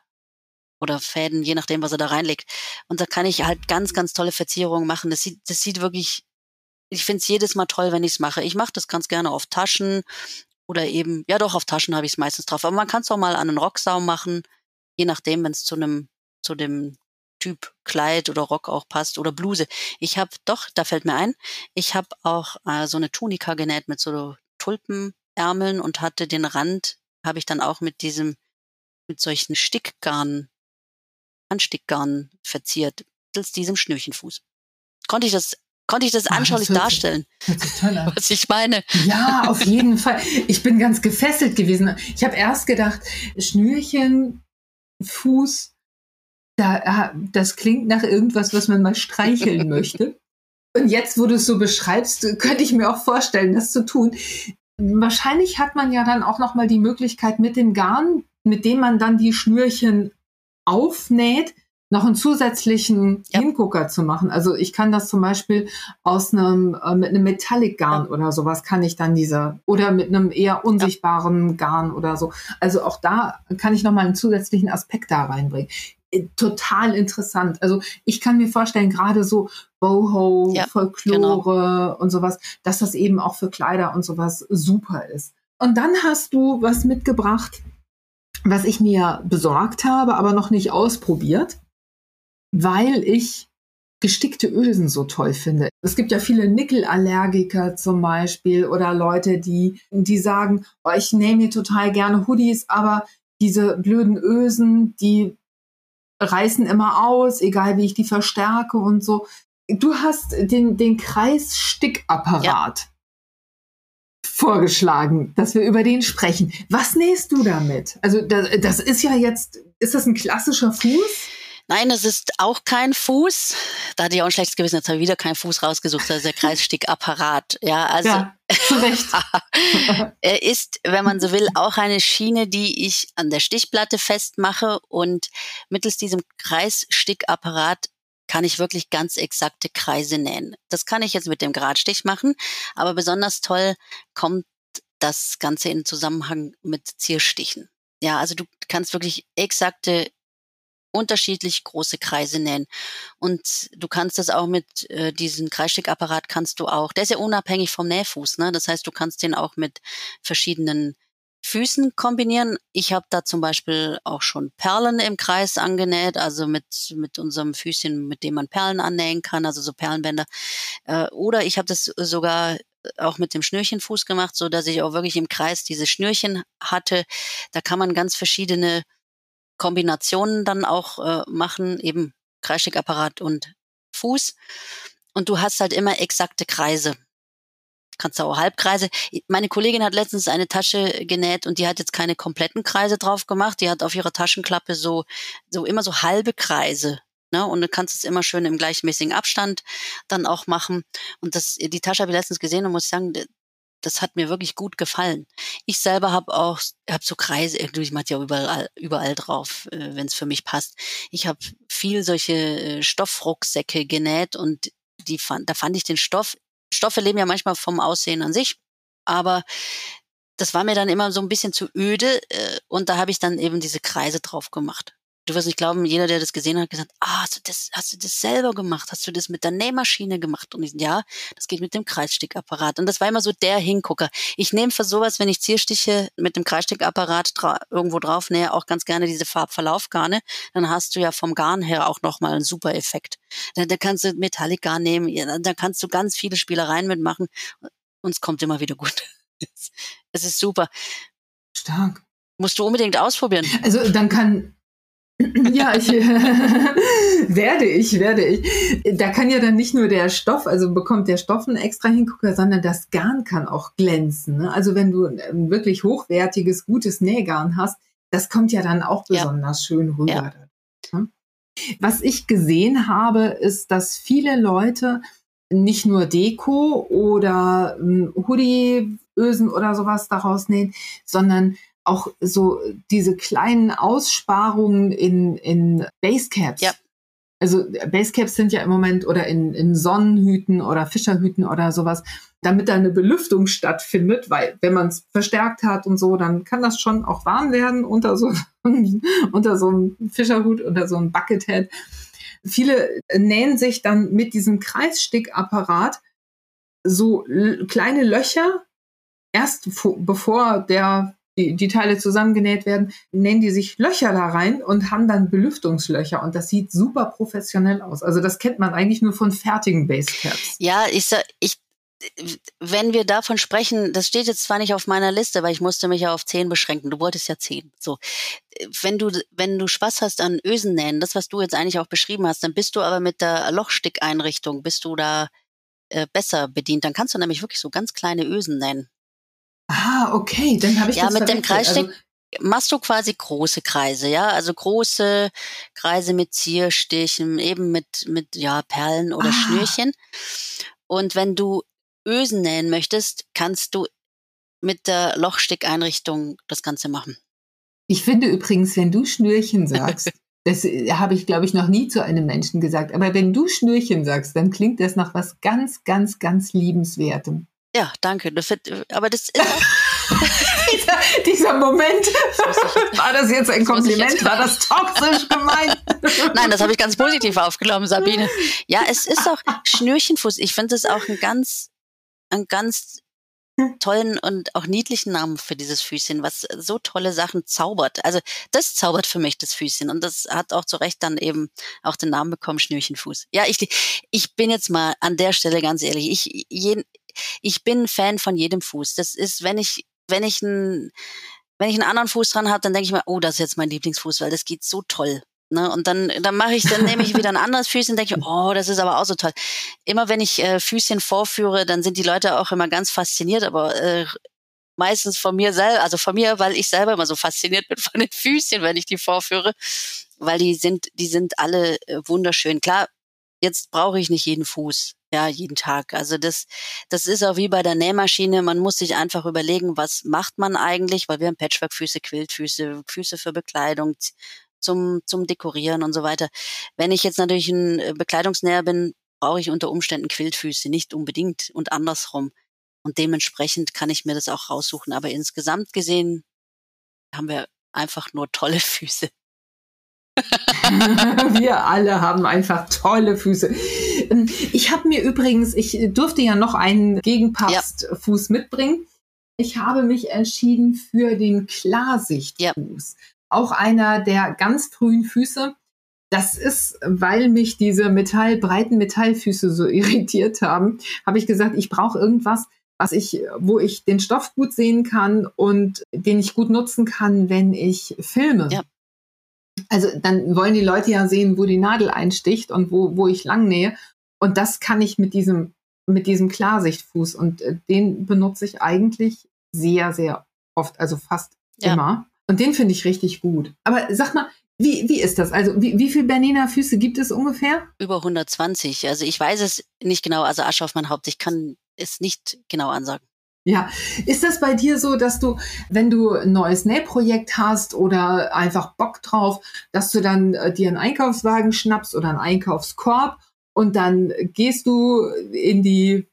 oder Fäden, je nachdem, was er da reinlegt. Und da kann ich halt ganz, ganz tolle Verzierungen machen. Das sieht, das sieht wirklich, ich finde es jedes Mal toll, wenn ich es mache. Ich mache das ganz gerne auf Taschen oder eben, ja doch, auf Taschen habe ich es meistens drauf. Aber man kann es auch mal an einen Rocksaum machen, je nachdem, wenn es zu einem, zu dem Typ Kleid oder Rock auch passt oder Bluse. Ich habe doch, da fällt mir ein, ich habe auch äh, so eine Tunika genäht mit so Tulpenärmeln und hatte den Rand, habe ich dann auch mit diesem, mit solchen Stickgarn Anstickgarn verziert, mittels diesem Schnürchenfuß. Konnte ich das konnte ich das anschaulich Ach, das darstellen, was ich meine. Ja, auf jeden Fall. Ich bin ganz gefesselt gewesen. Ich habe erst gedacht, Schnürchen, Fuß, da, das klingt nach irgendwas, was man mal streicheln möchte. Und jetzt, wo du es so beschreibst, könnte ich mir auch vorstellen, das zu tun. Wahrscheinlich hat man ja dann auch noch mal die Möglichkeit mit dem Garn, mit dem man dann die Schnürchen aufnäht, noch einen zusätzlichen ja. Hingucker zu machen. Also ich kann das zum Beispiel aus einem äh, mit einem Metallic Garn ja. oder sowas kann ich dann diese oder mit einem eher unsichtbaren ja. Garn oder so. Also auch da kann ich noch mal einen zusätzlichen Aspekt da reinbringen. Äh, total interessant. Also ich kann mir vorstellen, gerade so Boho, Folklore genau. und sowas, dass das eben auch für Kleider und sowas super ist. Und dann hast du was mitgebracht, was ich mir besorgt habe, aber noch nicht ausprobiert, weil ich gestickte Ösen so toll finde. Es gibt ja viele Nickelallergiker zum Beispiel oder Leute, die, die sagen, oh, ich nehme mir total gerne Hoodies, aber diese blöden Ösen, die reißen immer aus, egal wie ich die verstärke und so. Du hast den, den Kreissstickapparat. Ja vorgeschlagen, dass wir über den sprechen. Was nähst du damit? Also das, das ist ja jetzt, ist das ein klassischer Fuß? Nein, es ist auch kein Fuß. Da hatte ich auch ein schlechtes Gewissen, jetzt habe ich wieder keinen Fuß rausgesucht, das ist der Kreisstickapparat. Ja, also ja, zu Recht. er ist, wenn man so will, auch eine Schiene, die ich an der Stichplatte festmache und mittels diesem Kreisstickapparat kann ich wirklich ganz exakte Kreise nähen. Das kann ich jetzt mit dem Gradstich machen, aber besonders toll kommt das Ganze in Zusammenhang mit Zierstichen. Ja, also du kannst wirklich exakte unterschiedlich große Kreise nähen. Und du kannst das auch mit äh, diesem Kreisstickapparat kannst du auch, der ist ja unabhängig vom Nähfuß, ne? Das heißt, du kannst den auch mit verschiedenen Füßen kombinieren. Ich habe da zum Beispiel auch schon Perlen im Kreis angenäht, also mit, mit unserem Füßchen, mit dem man Perlen annähen kann, also so Perlenbänder. Äh, oder ich habe das sogar auch mit dem Schnürchenfuß gemacht, so dass ich auch wirklich im Kreis diese Schnürchen hatte. Da kann man ganz verschiedene Kombinationen dann auch äh, machen, eben Kreisstickapparat und Fuß. Und du hast halt immer exakte Kreise. Kannst auch Halbkreise. Meine Kollegin hat letztens eine Tasche genäht und die hat jetzt keine kompletten Kreise drauf gemacht. Die hat auf ihrer Taschenklappe so, so immer so halbe Kreise Ne? Und du kannst es immer schön im gleichmäßigen Abstand dann auch machen. Und das, die Tasche habe ich letztens gesehen und muss sagen, das hat mir wirklich gut gefallen. Ich selber habe auch, habe so Kreise, ich mache ja überall, überall drauf, äh, wenn es für mich passt. Ich habe viel solche äh, Stoffrucksäcke genäht und die fand, da fand ich den Stoff. Stoffe leben ja manchmal vom Aussehen an sich, aber das war mir dann immer so ein bisschen zu öde äh, und da habe ich dann eben diese Kreise drauf gemacht du wirst nicht glauben, jeder, der das gesehen hat, gesagt, ah, hast du das, hast du das selber gemacht? Hast du das mit der Nähmaschine gemacht? Und ich, ja, das geht mit dem Kreisstickapparat. Und das war immer so der Hingucker. Ich nehme für sowas, wenn ich Zierstiche mit dem Kreisstickapparat dra irgendwo drauf nähe, auch ganz gerne diese Farbverlaufgarne. Dann hast du ja vom Garn her auch nochmal einen super Effekt. Da, da kannst du Metallic-Garn nehmen, da kannst du ganz viele Spielereien mitmachen. Und es kommt immer wieder gut. es ist super. Stark. Musst du unbedingt ausprobieren. Also dann kann ja, ich werde ich, werde ich. Da kann ja dann nicht nur der Stoff, also bekommt der Stoff einen extra Hingucker, sondern das Garn kann auch glänzen. Ne? Also wenn du ein wirklich hochwertiges, gutes Nähgarn hast, das kommt ja dann auch besonders ja. schön rüber. Ja. Ne? Was ich gesehen habe, ist, dass viele Leute nicht nur Deko oder Hoodie-Ösen oder sowas daraus nähen, sondern auch so diese kleinen Aussparungen in, in Basecaps. Ja. Also Basecaps sind ja im Moment oder in, in Sonnenhüten oder Fischerhüten oder sowas, damit da eine Belüftung stattfindet, weil wenn man es verstärkt hat und so, dann kann das schon auch warm werden unter so, unter so einem Fischerhut, unter so einem Buckethead. Viele nähen sich dann mit diesem Kreisstickapparat so kleine Löcher erst bevor der die, die Teile zusammengenäht werden, nennen die sich Löcher da rein und haben dann Belüftungslöcher und das sieht super professionell aus. Also das kennt man eigentlich nur von fertigen Basecaps. Ja, ich, ich wenn wir davon sprechen, das steht jetzt zwar nicht auf meiner Liste, weil ich musste mich ja auf zehn beschränken. Du wolltest ja zehn. So, wenn du wenn du Spaß hast an Ösennähen, das was du jetzt eigentlich auch beschrieben hast, dann bist du aber mit der Lochstickeinrichtung bist du da äh, besser bedient. Dann kannst du nämlich wirklich so ganz kleine Ösen nähen. Ah, okay, dann habe ich ja, das mit dem Kreisstick also, machst du quasi große Kreise, ja, also große Kreise mit Zierstichen, eben mit mit ja Perlen oder ah. Schnürchen. Und wenn du Ösen nähen möchtest, kannst du mit der Lochstickeinrichtung das Ganze machen. Ich finde übrigens, wenn du Schnürchen sagst, das habe ich, glaube ich, noch nie zu einem Menschen gesagt, aber wenn du Schnürchen sagst, dann klingt das nach was ganz, ganz, ganz liebenswertem. Ja, danke. Das wird, aber das ist dieser, dieser, Moment, war das jetzt ein Kompliment? Jetzt war das toxisch gemeint? Nein, das habe ich ganz positiv aufgenommen, Sabine. Ja, es ist auch Schnürchenfuß. Ich finde es auch ein ganz, ein ganz tollen und auch niedlichen Namen für dieses Füßchen, was so tolle Sachen zaubert. Also das zaubert für mich das Füßchen und das hat auch zu Recht dann eben auch den Namen bekommen, Schnürchenfuß. Ja, ich, ich bin jetzt mal an der Stelle ganz ehrlich. Ich, jeden, ich bin Fan von jedem Fuß. Das ist, wenn ich, wenn ich einen, wenn ich einen anderen Fuß dran habe, dann denke ich mir, oh, das ist jetzt mein Lieblingsfuß, weil das geht so toll. Ne? Und dann, dann mache ich, dann nehme ich wieder ein anderes Füßchen und denke, oh, das ist aber auch so toll. Immer wenn ich äh, Füßchen vorführe, dann sind die Leute auch immer ganz fasziniert, aber äh, meistens von mir selber, also von mir, weil ich selber immer so fasziniert bin von den Füßchen, wenn ich die vorführe, weil die sind, die sind alle äh, wunderschön. Klar, jetzt brauche ich nicht jeden Fuß ja, jeden Tag. Also das, das ist auch wie bei der Nähmaschine. Man muss sich einfach überlegen, was macht man eigentlich, weil wir haben Patchwork-Füße, Quiltfüße, Füße für Bekleidung, zum, zum Dekorieren und so weiter. Wenn ich jetzt natürlich ein äh, Bekleidungsnäher bin, brauche ich unter Umständen Quiltfüße, nicht unbedingt und andersrum. Und dementsprechend kann ich mir das auch raussuchen. Aber insgesamt gesehen haben wir einfach nur tolle Füße. Wir alle haben einfach tolle Füße. Ähm, ich habe mir übrigens, ich durfte ja noch einen Gegenpastfuß ja. mitbringen. Ich habe mich entschieden für den Klarsichtfuß. Ja. Auch einer der ganz frühen Füße. Das ist, weil mich diese Metall, breiten Metallfüße so irritiert haben, habe ich gesagt, ich brauche irgendwas, was ich, wo ich den Stoff gut sehen kann und den ich gut nutzen kann, wenn ich filme. Ja. Also dann wollen die Leute ja sehen, wo die Nadel einsticht und wo, wo ich lang nähe. Und das kann ich mit diesem, mit diesem Klarsichtfuß. Und äh, den benutze ich eigentlich sehr, sehr oft, also fast ja. immer. Und den finde ich richtig gut. Aber sag mal, wie, wie ist das? Also wie, wie viele Bernina Füße gibt es ungefähr? Über 120. Also ich weiß es nicht genau. Also Asche auf mein Haupt. Ich kann es nicht genau ansagen. Ja, ist das bei dir so, dass du, wenn du ein neues Nähprojekt hast oder einfach Bock drauf, dass du dann äh, dir einen Einkaufswagen schnappst oder einen Einkaufskorb und dann gehst du in die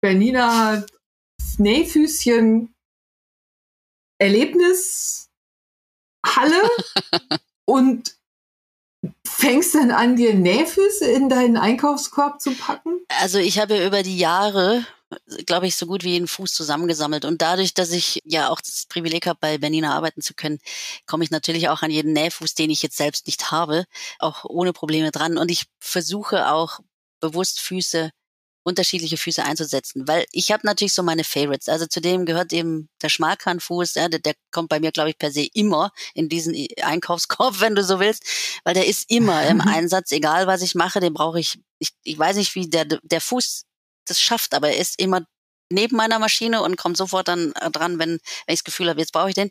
Bernina Nähfüßchen Erlebnishalle und fängst dann an, dir Nähfüße in deinen Einkaufskorb zu packen? Also ich habe über die Jahre glaube ich, so gut wie jeden Fuß zusammengesammelt. Und dadurch, dass ich ja auch das Privileg habe, bei Bernina arbeiten zu können, komme ich natürlich auch an jeden Nähfuß, den ich jetzt selbst nicht habe, auch ohne Probleme dran. Und ich versuche auch bewusst Füße unterschiedliche Füße einzusetzen, weil ich habe natürlich so meine Favorites. Also zu dem gehört eben der Schmalkernfuß, ja, der, der kommt bei mir, glaube ich, per se immer in diesen Einkaufskorb, wenn du so willst, weil der ist immer im Einsatz, egal was ich mache, den brauche ich. Ich, ich weiß nicht, wie der, der Fuß das schafft, aber er ist immer neben meiner Maschine und kommt sofort dann äh, dran, wenn, wenn ich das Gefühl habe, jetzt brauche ich den.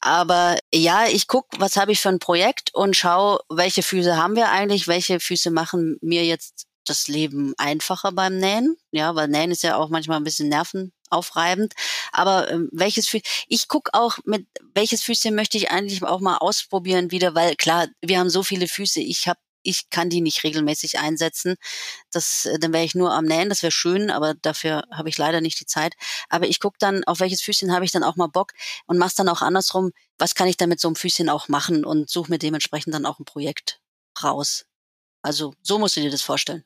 Aber ja, ich gucke, was habe ich für ein Projekt und schaue, welche Füße haben wir eigentlich, welche Füße machen mir jetzt das Leben einfacher beim Nähen. Ja, weil Nähen ist ja auch manchmal ein bisschen nervenaufreibend. Aber ähm, welches Füßchen, ich gucke auch mit, welches Füßchen möchte ich eigentlich auch mal ausprobieren wieder, weil klar, wir haben so viele Füße. Ich habe ich kann die nicht regelmäßig einsetzen. Das, äh, dann wäre ich nur am Nähen, das wäre schön, aber dafür habe ich leider nicht die Zeit. Aber ich gucke dann, auf welches Füßchen habe ich dann auch mal Bock und mache dann auch andersrum, was kann ich dann mit so einem Füßchen auch machen und suche mir dementsprechend dann auch ein Projekt raus. Also so musst du dir das vorstellen.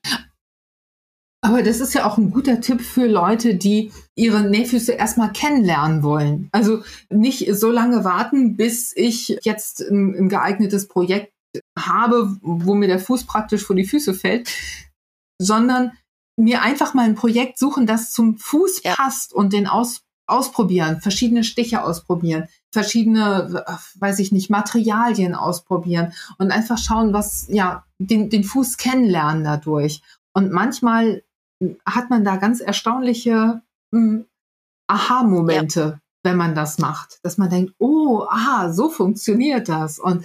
Aber das ist ja auch ein guter Tipp für Leute, die ihre Nähfüße erstmal kennenlernen wollen. Also nicht so lange warten, bis ich jetzt ein, ein geeignetes Projekt habe, wo mir der Fuß praktisch vor die Füße fällt, sondern mir einfach mal ein Projekt suchen, das zum Fuß ja. passt und den aus, ausprobieren, verschiedene Stiche ausprobieren, verschiedene, weiß ich nicht, Materialien ausprobieren und einfach schauen, was, ja, den, den Fuß kennenlernen dadurch. Und manchmal hat man da ganz erstaunliche hm, Aha-Momente, ja. wenn man das macht, dass man denkt, oh, aha, so funktioniert das. Und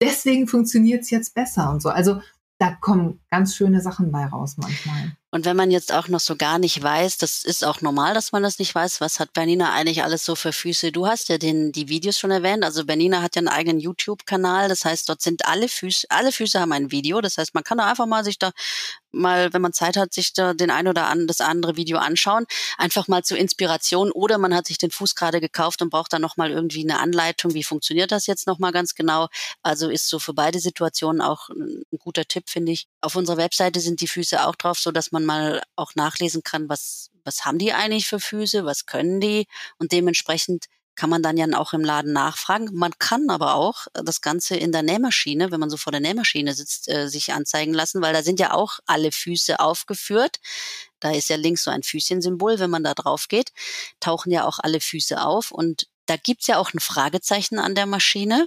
deswegen funktioniert es jetzt besser und so. Also da kommen ganz schöne Sachen bei raus manchmal. Und wenn man jetzt auch noch so gar nicht weiß, das ist auch normal, dass man das nicht weiß, was hat Bernina eigentlich alles so für Füße? Du hast ja den, die Videos schon erwähnt. Also Bernina hat ja einen eigenen YouTube-Kanal. Das heißt, dort sind alle Füße, alle Füße haben ein Video. Das heißt, man kann da einfach mal sich da mal, wenn man Zeit hat, sich da den ein oder an, das andere Video anschauen. Einfach mal zur Inspiration. Oder man hat sich den Fuß gerade gekauft und braucht dann nochmal irgendwie eine Anleitung. Wie funktioniert das jetzt nochmal ganz genau? Also ist so für beide Situationen auch ein, guter Tipp, finde ich. Auf unserer Webseite sind die Füße auch drauf, so dass man mal auch nachlesen kann, was, was haben die eigentlich für Füße, was können die und dementsprechend kann man dann ja auch im Laden nachfragen. Man kann aber auch das Ganze in der Nähmaschine, wenn man so vor der Nähmaschine sitzt, äh, sich anzeigen lassen, weil da sind ja auch alle Füße aufgeführt. Da ist ja links so ein Füßchensymbol, wenn man da drauf geht, tauchen ja auch alle Füße auf und da gibt's ja auch ein Fragezeichen an der Maschine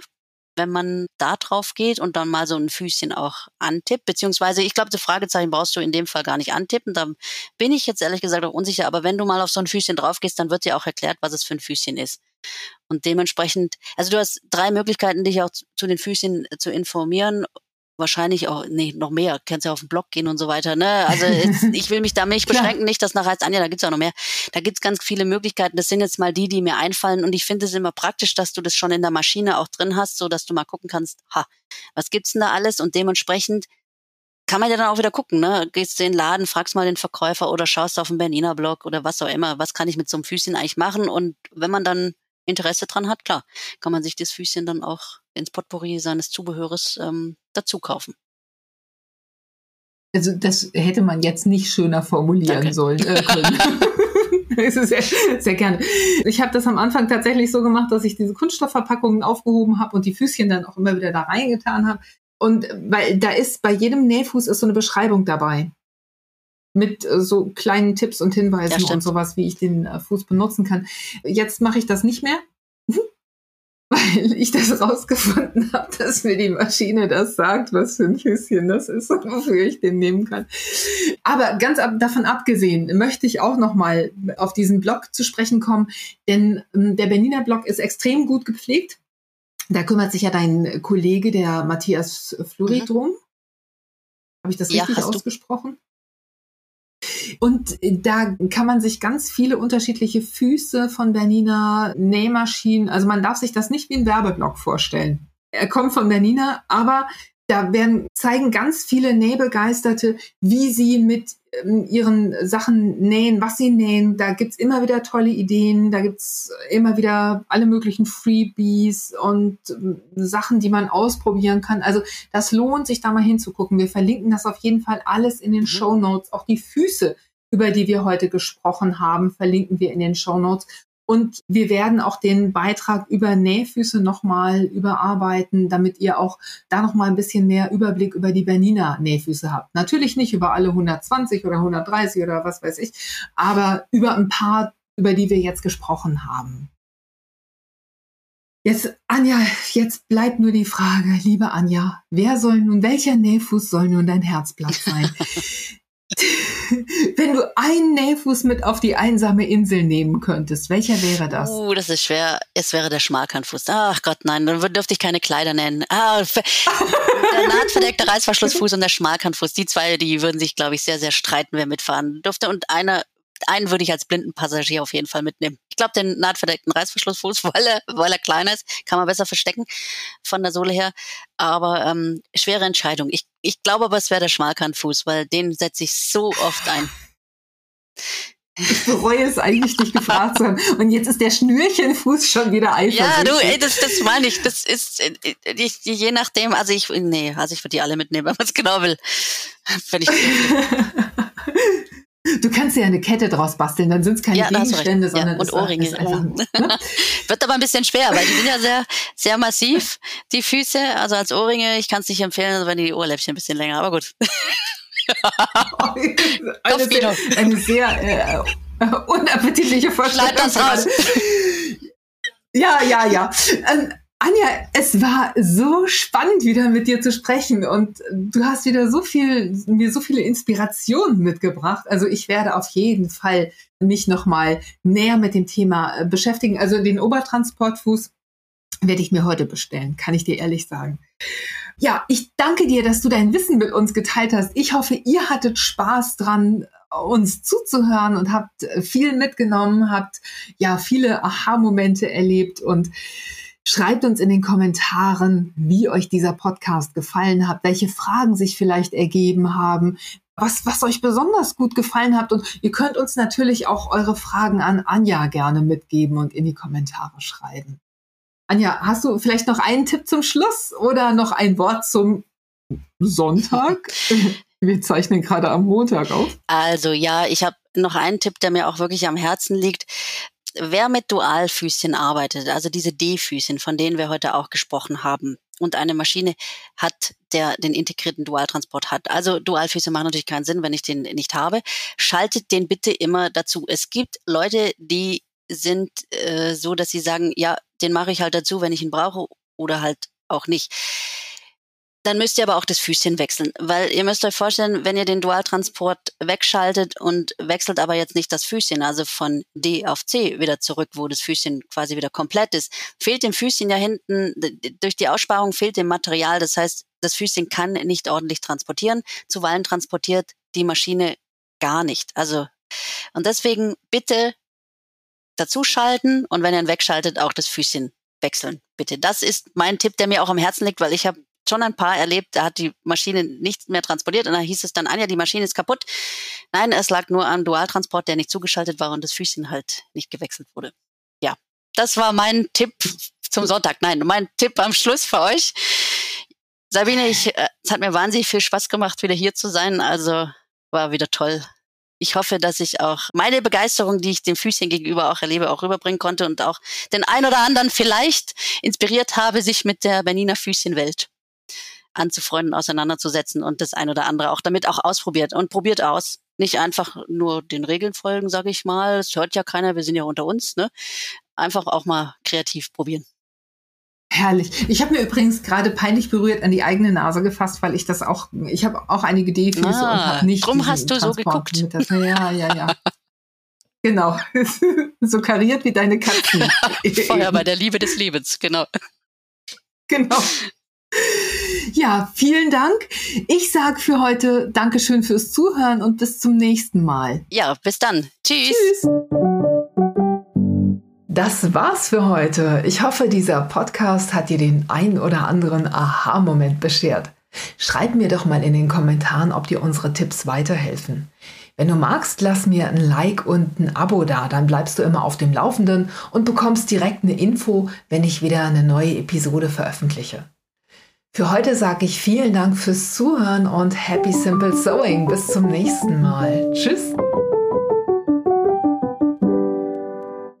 wenn man da drauf geht und dann mal so ein Füßchen auch antippt, beziehungsweise ich glaube, das Fragezeichen brauchst du in dem Fall gar nicht antippen, da bin ich jetzt ehrlich gesagt auch unsicher, aber wenn du mal auf so ein Füßchen drauf gehst, dann wird dir auch erklärt, was es für ein Füßchen ist. Und dementsprechend, also du hast drei Möglichkeiten, dich auch zu den Füßchen zu informieren wahrscheinlich auch, nee, noch mehr, kannst ja auf den Blog gehen und so weiter. Ne? Also jetzt, ich will mich da nicht beschränken, nicht, dass nachher heißt, Anja, da gibt's auch noch mehr. Da gibt's ganz viele Möglichkeiten. Das sind jetzt mal die, die mir einfallen. Und ich finde es immer praktisch, dass du das schon in der Maschine auch drin hast, so dass du mal gucken kannst, ha, was gibt's denn da alles? Und dementsprechend kann man ja dann auch wieder gucken, ne? Gehst du in den Laden, fragst mal den Verkäufer oder schaust auf den Berliner Blog oder was auch immer, was kann ich mit so einem Füßchen eigentlich machen? Und wenn man dann Interesse dran hat, klar, kann man sich das Füßchen dann auch ins Potpourri seines Zubehöres ähm, dazu kaufen. Also das hätte man jetzt nicht schöner formulieren Danke. sollen äh, können. sehr, sehr gerne. Ich habe das am Anfang tatsächlich so gemacht, dass ich diese Kunststoffverpackungen aufgehoben habe und die Füßchen dann auch immer wieder da reingetan habe. Und weil da ist bei jedem Nähfuß ist so eine Beschreibung dabei mit äh, so kleinen Tipps und Hinweisen ja, und sowas, wie ich den äh, Fuß benutzen kann. Jetzt mache ich das nicht mehr, weil ich das rausgefunden habe, dass mir die Maschine das sagt, was für ein Füßchen das ist und wofür ich den nehmen kann. Aber ganz ab, davon abgesehen möchte ich auch noch mal auf diesen Blog zu sprechen kommen, denn ähm, der Berliner Blog ist extrem gut gepflegt. Da kümmert sich ja dein Kollege, der Matthias Fluri, mhm. drum. Habe ich das richtig ja, ausgesprochen? Und da kann man sich ganz viele unterschiedliche Füße von Bernina Nähmaschinen, also man darf sich das nicht wie ein Werbeblock vorstellen. Er kommt von Bernina, aber da werden, zeigen ganz viele Nähbegeisterte, wie sie mit ähm, ihren Sachen nähen, was sie nähen. Da gibt's immer wieder tolle Ideen, da gibt's immer wieder alle möglichen Freebies und ähm, Sachen, die man ausprobieren kann. Also das lohnt sich da mal hinzugucken. Wir verlinken das auf jeden Fall alles in den mhm. Show Notes. Auch die Füße, über die wir heute gesprochen haben, verlinken wir in den Show Notes. Und wir werden auch den Beitrag über Nähfüße nochmal überarbeiten, damit ihr auch da nochmal ein bisschen mehr Überblick über die Bernina Nähfüße habt. Natürlich nicht über alle 120 oder 130 oder was weiß ich, aber über ein paar, über die wir jetzt gesprochen haben. Jetzt, Anja, jetzt bleibt nur die Frage, liebe Anja, wer soll nun, welcher Nähfuß soll nun dein Herzblatt sein? Wenn du einen Nähfuß mit auf die einsame Insel nehmen könntest, welcher wäre das? Uh, das ist schwer. Es wäre der Schmalkantfuß. Ach Gott, nein, dann dürfte ich keine Kleider nennen. Ah, der nahtverdeckte Reißverschlussfuß und der Schmalkantfuß. Die zwei, die würden sich, glaube ich, sehr, sehr streiten, wer mitfahren dürfte. Und einer einen würde ich als blinden Passagier auf jeden Fall mitnehmen. Ich glaube, den nahtverdeckten Reißverschlussfuß, weil er, weil er kleiner ist, kann man besser verstecken von der Sohle her. Aber ähm, schwere Entscheidung. Ich, ich glaube aber, es wäre der Schmalkantfuß, weil den setze ich so oft ein. Ich bereue es eigentlich, dich gefragt zu haben. Und jetzt ist der Schnürchenfuß schon wieder eifersüchtig. Ja, du, ey, das, das meine ich. Das ist äh, äh, je nachdem, also ich, nee, also ich würde die alle mitnehmen, wenn man es genau will. Wenn ich Du kannst ja eine Kette draus basteln, dann sind es keine ja, Gegenstände, sondern ja, und Ohrringe. Einfach, ne? Wird aber ein bisschen schwer, weil die sind ja sehr, sehr massiv, die Füße. Also als Ohrringe, ich kann es nicht empfehlen, wenn die Ohrläppchen ein bisschen länger, aber gut. eine, sehr, eine sehr äh, unappetitliche Vorstellung. Schneid das raus. Ja, ja, ja. Ähm, Anja, es war so spannend, wieder mit dir zu sprechen und du hast wieder so viel, mir so viele Inspirationen mitgebracht. Also ich werde auf jeden Fall mich nochmal näher mit dem Thema äh, beschäftigen. Also den Obertransportfuß werde ich mir heute bestellen, kann ich dir ehrlich sagen. Ja, ich danke dir, dass du dein Wissen mit uns geteilt hast. Ich hoffe, ihr hattet Spaß dran, uns zuzuhören und habt viel mitgenommen, habt ja viele Aha-Momente erlebt und Schreibt uns in den Kommentaren, wie euch dieser Podcast gefallen hat, welche Fragen sich vielleicht ergeben haben, was, was euch besonders gut gefallen hat. Und ihr könnt uns natürlich auch eure Fragen an Anja gerne mitgeben und in die Kommentare schreiben. Anja, hast du vielleicht noch einen Tipp zum Schluss oder noch ein Wort zum Sonntag? Wir zeichnen gerade am Montag auf. Also ja, ich habe noch einen Tipp, der mir auch wirklich am Herzen liegt wer mit Dualfüßchen arbeitet, also diese D-Füßchen, von denen wir heute auch gesprochen haben, und eine Maschine hat, der den integrierten Dualtransport hat. Also Dualfüße machen natürlich keinen Sinn, wenn ich den nicht habe. Schaltet den bitte immer dazu. Es gibt Leute, die sind äh, so, dass sie sagen, ja, den mache ich halt dazu, wenn ich ihn brauche oder halt auch nicht. Dann müsst ihr aber auch das Füßchen wechseln, weil ihr müsst euch vorstellen, wenn ihr den Dualtransport wegschaltet und wechselt aber jetzt nicht das Füßchen, also von D auf C wieder zurück, wo das Füßchen quasi wieder komplett ist, fehlt dem Füßchen ja hinten, durch die Aussparung fehlt dem Material, das heißt, das Füßchen kann nicht ordentlich transportieren, zuweilen transportiert die Maschine gar nicht. Also, und deswegen bitte dazuschalten und wenn ihr ihn wegschaltet, auch das Füßchen wechseln, bitte. Das ist mein Tipp, der mir auch am Herzen liegt, weil ich habe schon ein paar erlebt, da hat die Maschine nicht mehr transportiert und da hieß es dann, Anja, die Maschine ist kaputt. Nein, es lag nur am Dualtransport, der nicht zugeschaltet war und das Füßchen halt nicht gewechselt wurde. Ja, das war mein Tipp zum Sonntag. Nein, mein Tipp am Schluss für euch. Sabine, ich, äh, es hat mir wahnsinnig viel Spaß gemacht, wieder hier zu sein. Also war wieder toll. Ich hoffe, dass ich auch meine Begeisterung, die ich dem Füßchen gegenüber auch erlebe, auch rüberbringen konnte und auch den ein oder anderen vielleicht inspiriert habe, sich mit der Berliner Füßchenwelt anzufreunden, auseinanderzusetzen und das ein oder andere auch damit auch ausprobiert und probiert aus. Nicht einfach nur den Regeln folgen, sage ich mal. Das hört ja keiner, wir sind ja unter uns. Ne? Einfach auch mal kreativ probieren. Herrlich. Ich habe mir übrigens gerade peinlich berührt an die eigene Nase gefasst, weil ich das auch, ich habe auch einige D-Füße ah, und habe nicht. Drum hast du Transport so geguckt. Ja, ja, ja. genau. so kariert wie deine Katzen. Feuer bei der Liebe des Lebens, genau. Genau. Ja, vielen Dank. Ich sage für heute Dankeschön fürs Zuhören und bis zum nächsten Mal. Ja, bis dann. Tschüss. Tschüss. Das war's für heute. Ich hoffe, dieser Podcast hat dir den ein oder anderen Aha-Moment beschert. Schreib mir doch mal in den Kommentaren, ob dir unsere Tipps weiterhelfen. Wenn du magst, lass mir ein Like und ein Abo da, dann bleibst du immer auf dem Laufenden und bekommst direkt eine Info, wenn ich wieder eine neue Episode veröffentliche. Für heute sage ich vielen Dank fürs Zuhören und Happy Simple Sewing. Bis zum nächsten Mal. Tschüss.